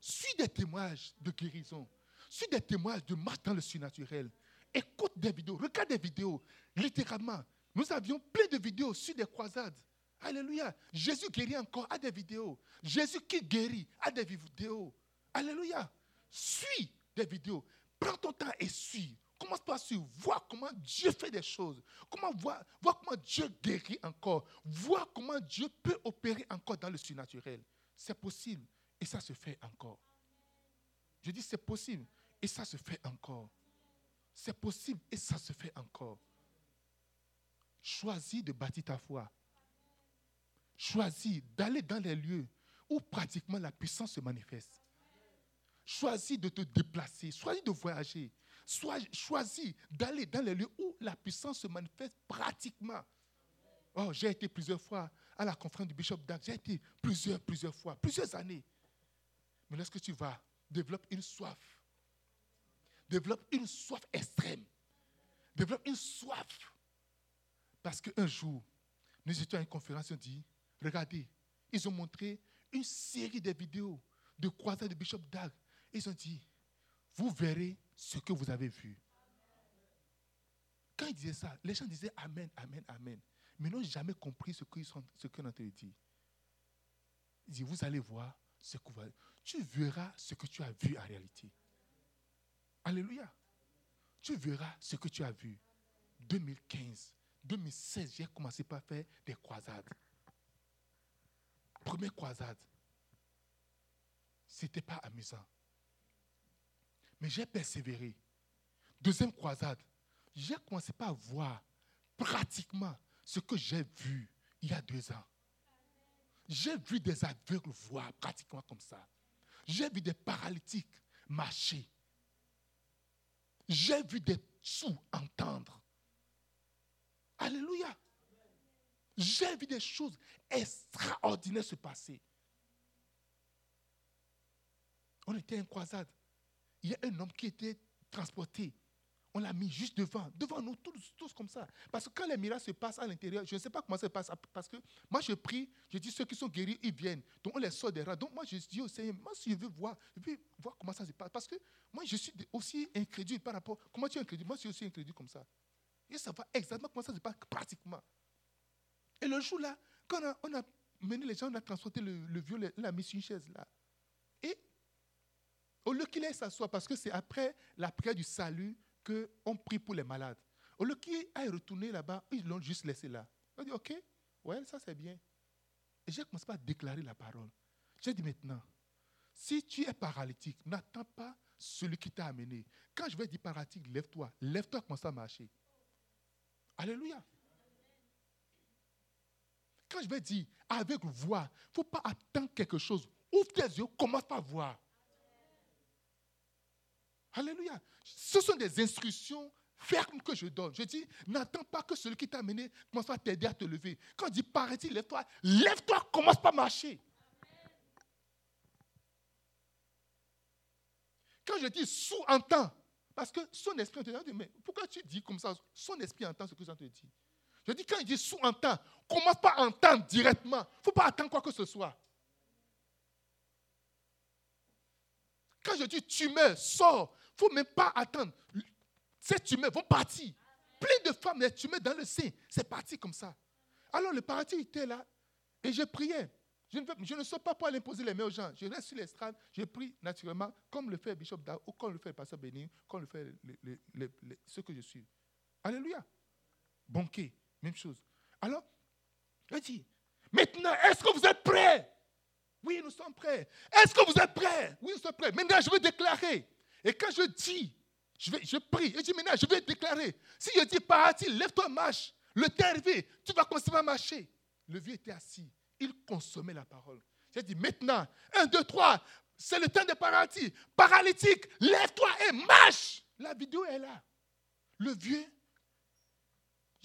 Speaker 1: Suis des témoignages de guérison. Suis des témoignages de marche dans le surnaturel. Écoute des vidéos. Regarde des vidéos. Littéralement. Nous avions plein de vidéos sur des croisades. Alléluia. Jésus guérit encore à des vidéos. Jésus qui guérit à des vidéos. Alléluia. Suis des vidéos. Prends ton temps et suis. Commence par suivre. Vois comment Dieu fait des choses. Comment comment Dieu guérit encore. Vois comment Dieu peut opérer encore dans le surnaturel. C'est possible et ça se fait encore. Je dis c'est possible et ça se fait encore. C'est possible et ça se fait encore. Choisis de bâtir ta foi. Choisis d'aller dans les lieux où pratiquement la puissance se manifeste. Choisis de te déplacer. Choisis de voyager. Choisis d'aller dans les lieux où la puissance se manifeste pratiquement. Oh, j'ai été plusieurs fois à la conférence du Bishop Dag. J'ai été plusieurs, plusieurs fois, plusieurs années. Mais lorsque tu vas, développe une soif. Développe une soif extrême. Développe une soif. Parce qu'un jour, nous étions à une conférence, on dit, regardez, ils ont montré une série de vidéos de croisades de Bishop Dag. Ils ont dit, vous verrez ce que vous avez vu. Quand ils disaient ça, les gens disaient Amen, Amen, Amen. mais n'ont jamais compris ce qu'ils sont, ce qu'on a dit. Il dit, vous allez voir ce que vous Tu verras ce que tu as vu en réalité. Alléluia. Tu verras ce que tu as vu. 2015, 2016, j'ai commencé par faire des croisades. Première croisade, ce n'était pas amusant. Mais j'ai persévéré. Deuxième croisade, j'ai commencé par voir pratiquement ce que j'ai vu il y a deux ans. J'ai vu des aveugles voir pratiquement comme ça. J'ai vu des paralytiques marcher. J'ai vu des sous entendre. Alléluia. J'ai vu des choses extraordinaires se passer. On était en croisade. Il y a un homme qui était transporté on l'a mis juste devant, devant nous, tous, comme ça. Parce que quand les miracles se passent à l'intérieur, je ne sais pas comment ça se passe. Parce que moi, je prie, je dis ceux qui sont guéris, ils viennent. Donc, on les sort des rats. Donc, moi, je dis au Seigneur, moi, si je veux voir, je veux voir comment ça se passe. Parce que moi, je suis aussi incrédule par rapport. Comment tu es incrédule? Moi, je suis aussi incrédule comme ça. Et ça va exactement comment ça se passe pratiquement. Et le jour-là, quand on a, mené les gens, on a transporté le, vieux, on l'a mis sur une chaise là. Et au lieu qu'il aille s'asseoir, parce que c'est après la prière du salut, qu'on prie pour les malades. Au lieu qu'ils aillent retourner là-bas, ils l'ont juste laissé là. On dit, OK, ouais, ça c'est bien. Et j'ai commencé à déclarer la parole. J'ai dit maintenant, si tu es paralytique, n'attends pas celui qui t'a amené. Quand je vais dire paralytique, lève-toi. Lève-toi, commence à marcher. Alléluia. Quand je vais dire avec voix, il ne faut pas attendre quelque chose. Ouvre tes yeux, commence par voir. Alléluia. Ce sont des instructions fermes que je donne. Je dis, n'attends pas que celui qui t'a amené commence à t'aider à te lever. Quand je dis, paraît-il, lève-toi, lève-toi, commence pas à marcher. Quand je dis sous-entend, parce que son esprit entend, mais pourquoi tu dis comme ça? Son esprit entend ce que je te dis. Je dis, quand il dit sous-entend, commence pas à entendre directement. Il ne faut pas attendre quoi que ce soit. Quand je dis tu meurs, sors, il ne faut même pas attendre. Ces tumeurs vont partir. Plein de femmes, les tumeurs dans le sein, c'est parti comme ça. Alors le paradis était là et je priais. Je ne, sais pas pour aller imposer les mains aux gens. Je reste sur l'estrade, je prie naturellement, comme le fait Bishop Da, ou comme le fait le pasteur Béni, comme le fait ce que je suis. Alléluia. Banquet, même chose. Alors, je dis, maintenant, est-ce que vous êtes prêts? Oui, nous sommes prêts. Est-ce que vous êtes prêts? Oui, nous sommes prêts. Maintenant, je veux déclarer et quand je dis, je, vais, je prie, je dis maintenant, je vais déclarer. Si je dis, parti, lève-toi, marche. Le est arrivé, tu vas commencer à marcher. Le vieux était assis, il consommait la parole. J'ai dit, maintenant, un, deux, trois, c'est le temps de paralytique. Paralytique, lève-toi et marche. La vidéo est là. Le vieux,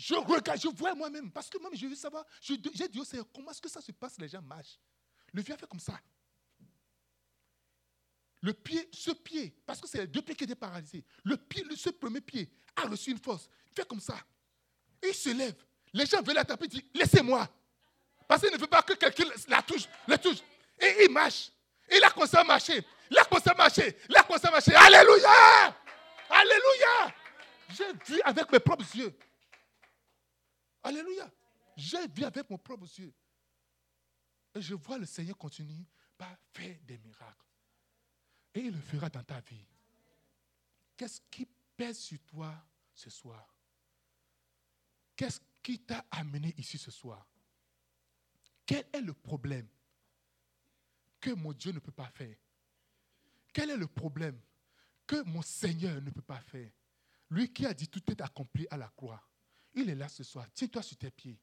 Speaker 1: je regarde, je vois moi-même, parce que moi, je veux savoir, j'ai dit au Seigneur, comment est-ce que ça se passe, les gens marchent? Le vieux a fait comme ça. Le pied, ce pied, parce que c'est les deux pieds qui étaient paralysés, le pied, ce premier pied a reçu une force. Il fait comme ça. il se lève. Les gens veulent la taper, dit Laissez-moi. Parce qu'il ne veut pas que quelqu'un la touche, la touche. Et il marche. il a commencé à marcher. Il a commencé à marcher. Il a commencé à marcher. Alléluia Alléluia J'ai vu avec mes propres yeux. Alléluia. J'ai vu avec mes propres yeux. Et je vois le Seigneur continuer par faire des miracles. Et il le fera dans ta vie. Qu'est-ce qui pèse sur toi ce soir? Qu'est-ce qui t'a amené ici ce soir? Quel est le problème que mon Dieu ne peut pas faire? Quel est le problème que mon Seigneur ne peut pas faire? Lui qui a dit tout est accompli à la croix. Il est là ce soir. Tiens-toi sur tes pieds.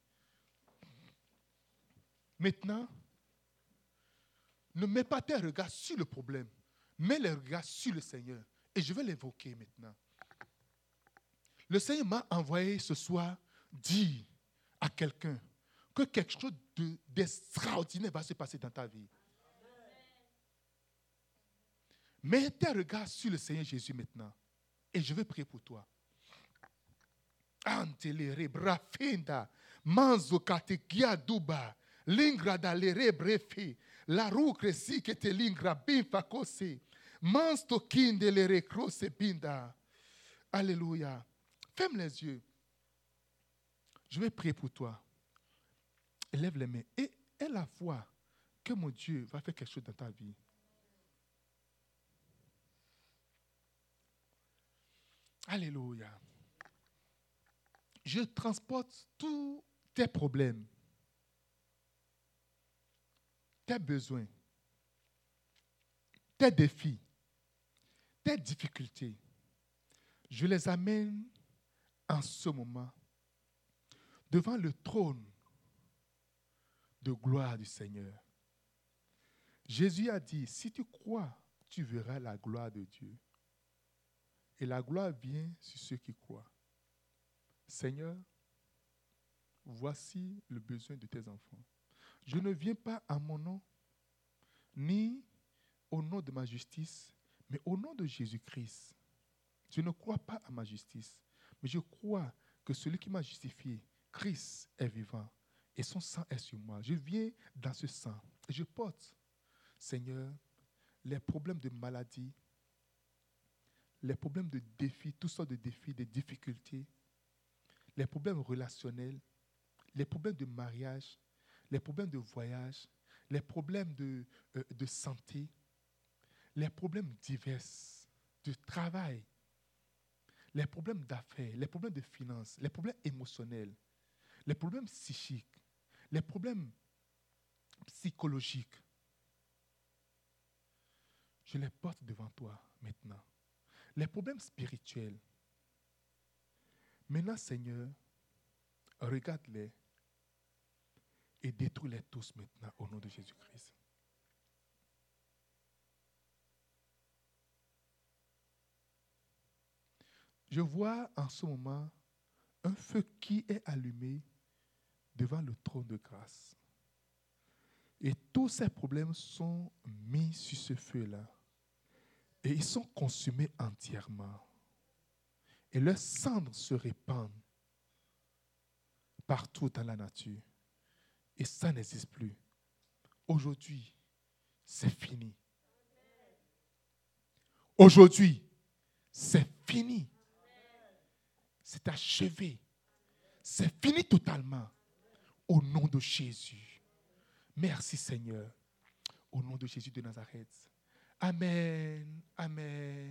Speaker 1: Maintenant, ne mets pas tes regards sur le problème. Mets les regards sur le Seigneur. Et je vais l'évoquer maintenant. Le Seigneur m'a envoyé ce soir dire à quelqu'un que quelque chose d'extraordinaire va se passer dans ta vie. Mets tes regards sur le Seigneur Jésus maintenant. Et je vais prier pour toi. Antelere brafinda manzo kate giaduba lingra da lere brefi la ru cresi que te lingra bin Mansto le recrose binda. Alléluia. Ferme les yeux. Je vais prier pour toi. lève les mains et aie la foi que mon Dieu va faire quelque chose dans ta vie. Alléluia. Je transporte tous tes problèmes, tes besoins, tes défis, tes difficultés. Je les amène en ce moment devant le trône de gloire du Seigneur. Jésus a dit, si tu crois, tu verras la gloire de Dieu. Et la gloire vient sur ceux qui croient. Seigneur, voici le besoin de tes enfants. Je ne viens pas à mon nom, ni au nom de ma justice, mais au nom de Jésus-Christ. Je ne crois pas à ma justice, mais je crois que celui qui m'a justifié, Christ, est vivant et son sang est sur moi. Je viens dans ce sang et je porte, Seigneur, les problèmes de maladie, les problèmes de défis, toutes sortes de défis, de difficultés, les problèmes relationnels, les problèmes de mariage, les problèmes de voyage, les problèmes de, euh, de santé, les problèmes divers, de travail, les problèmes d'affaires, les problèmes de finances, les problèmes émotionnels, les problèmes psychiques, les problèmes psychologiques. Je les porte devant toi maintenant. Les problèmes spirituels. Maintenant, Seigneur, regarde-les et détruis-les tous maintenant au nom de Jésus-Christ. Je vois en ce moment un feu qui est allumé devant le trône de grâce. Et tous ces problèmes sont mis sur ce feu-là. Et ils sont consumés entièrement. Et leurs cendres se répandent partout dans la nature. Et ça n'existe plus. Aujourd'hui, c'est fini. Aujourd'hui, c'est fini. C'est achevé. C'est fini totalement. Au nom de Jésus. Merci Seigneur. Au nom de Jésus de Nazareth. Amen. Amen.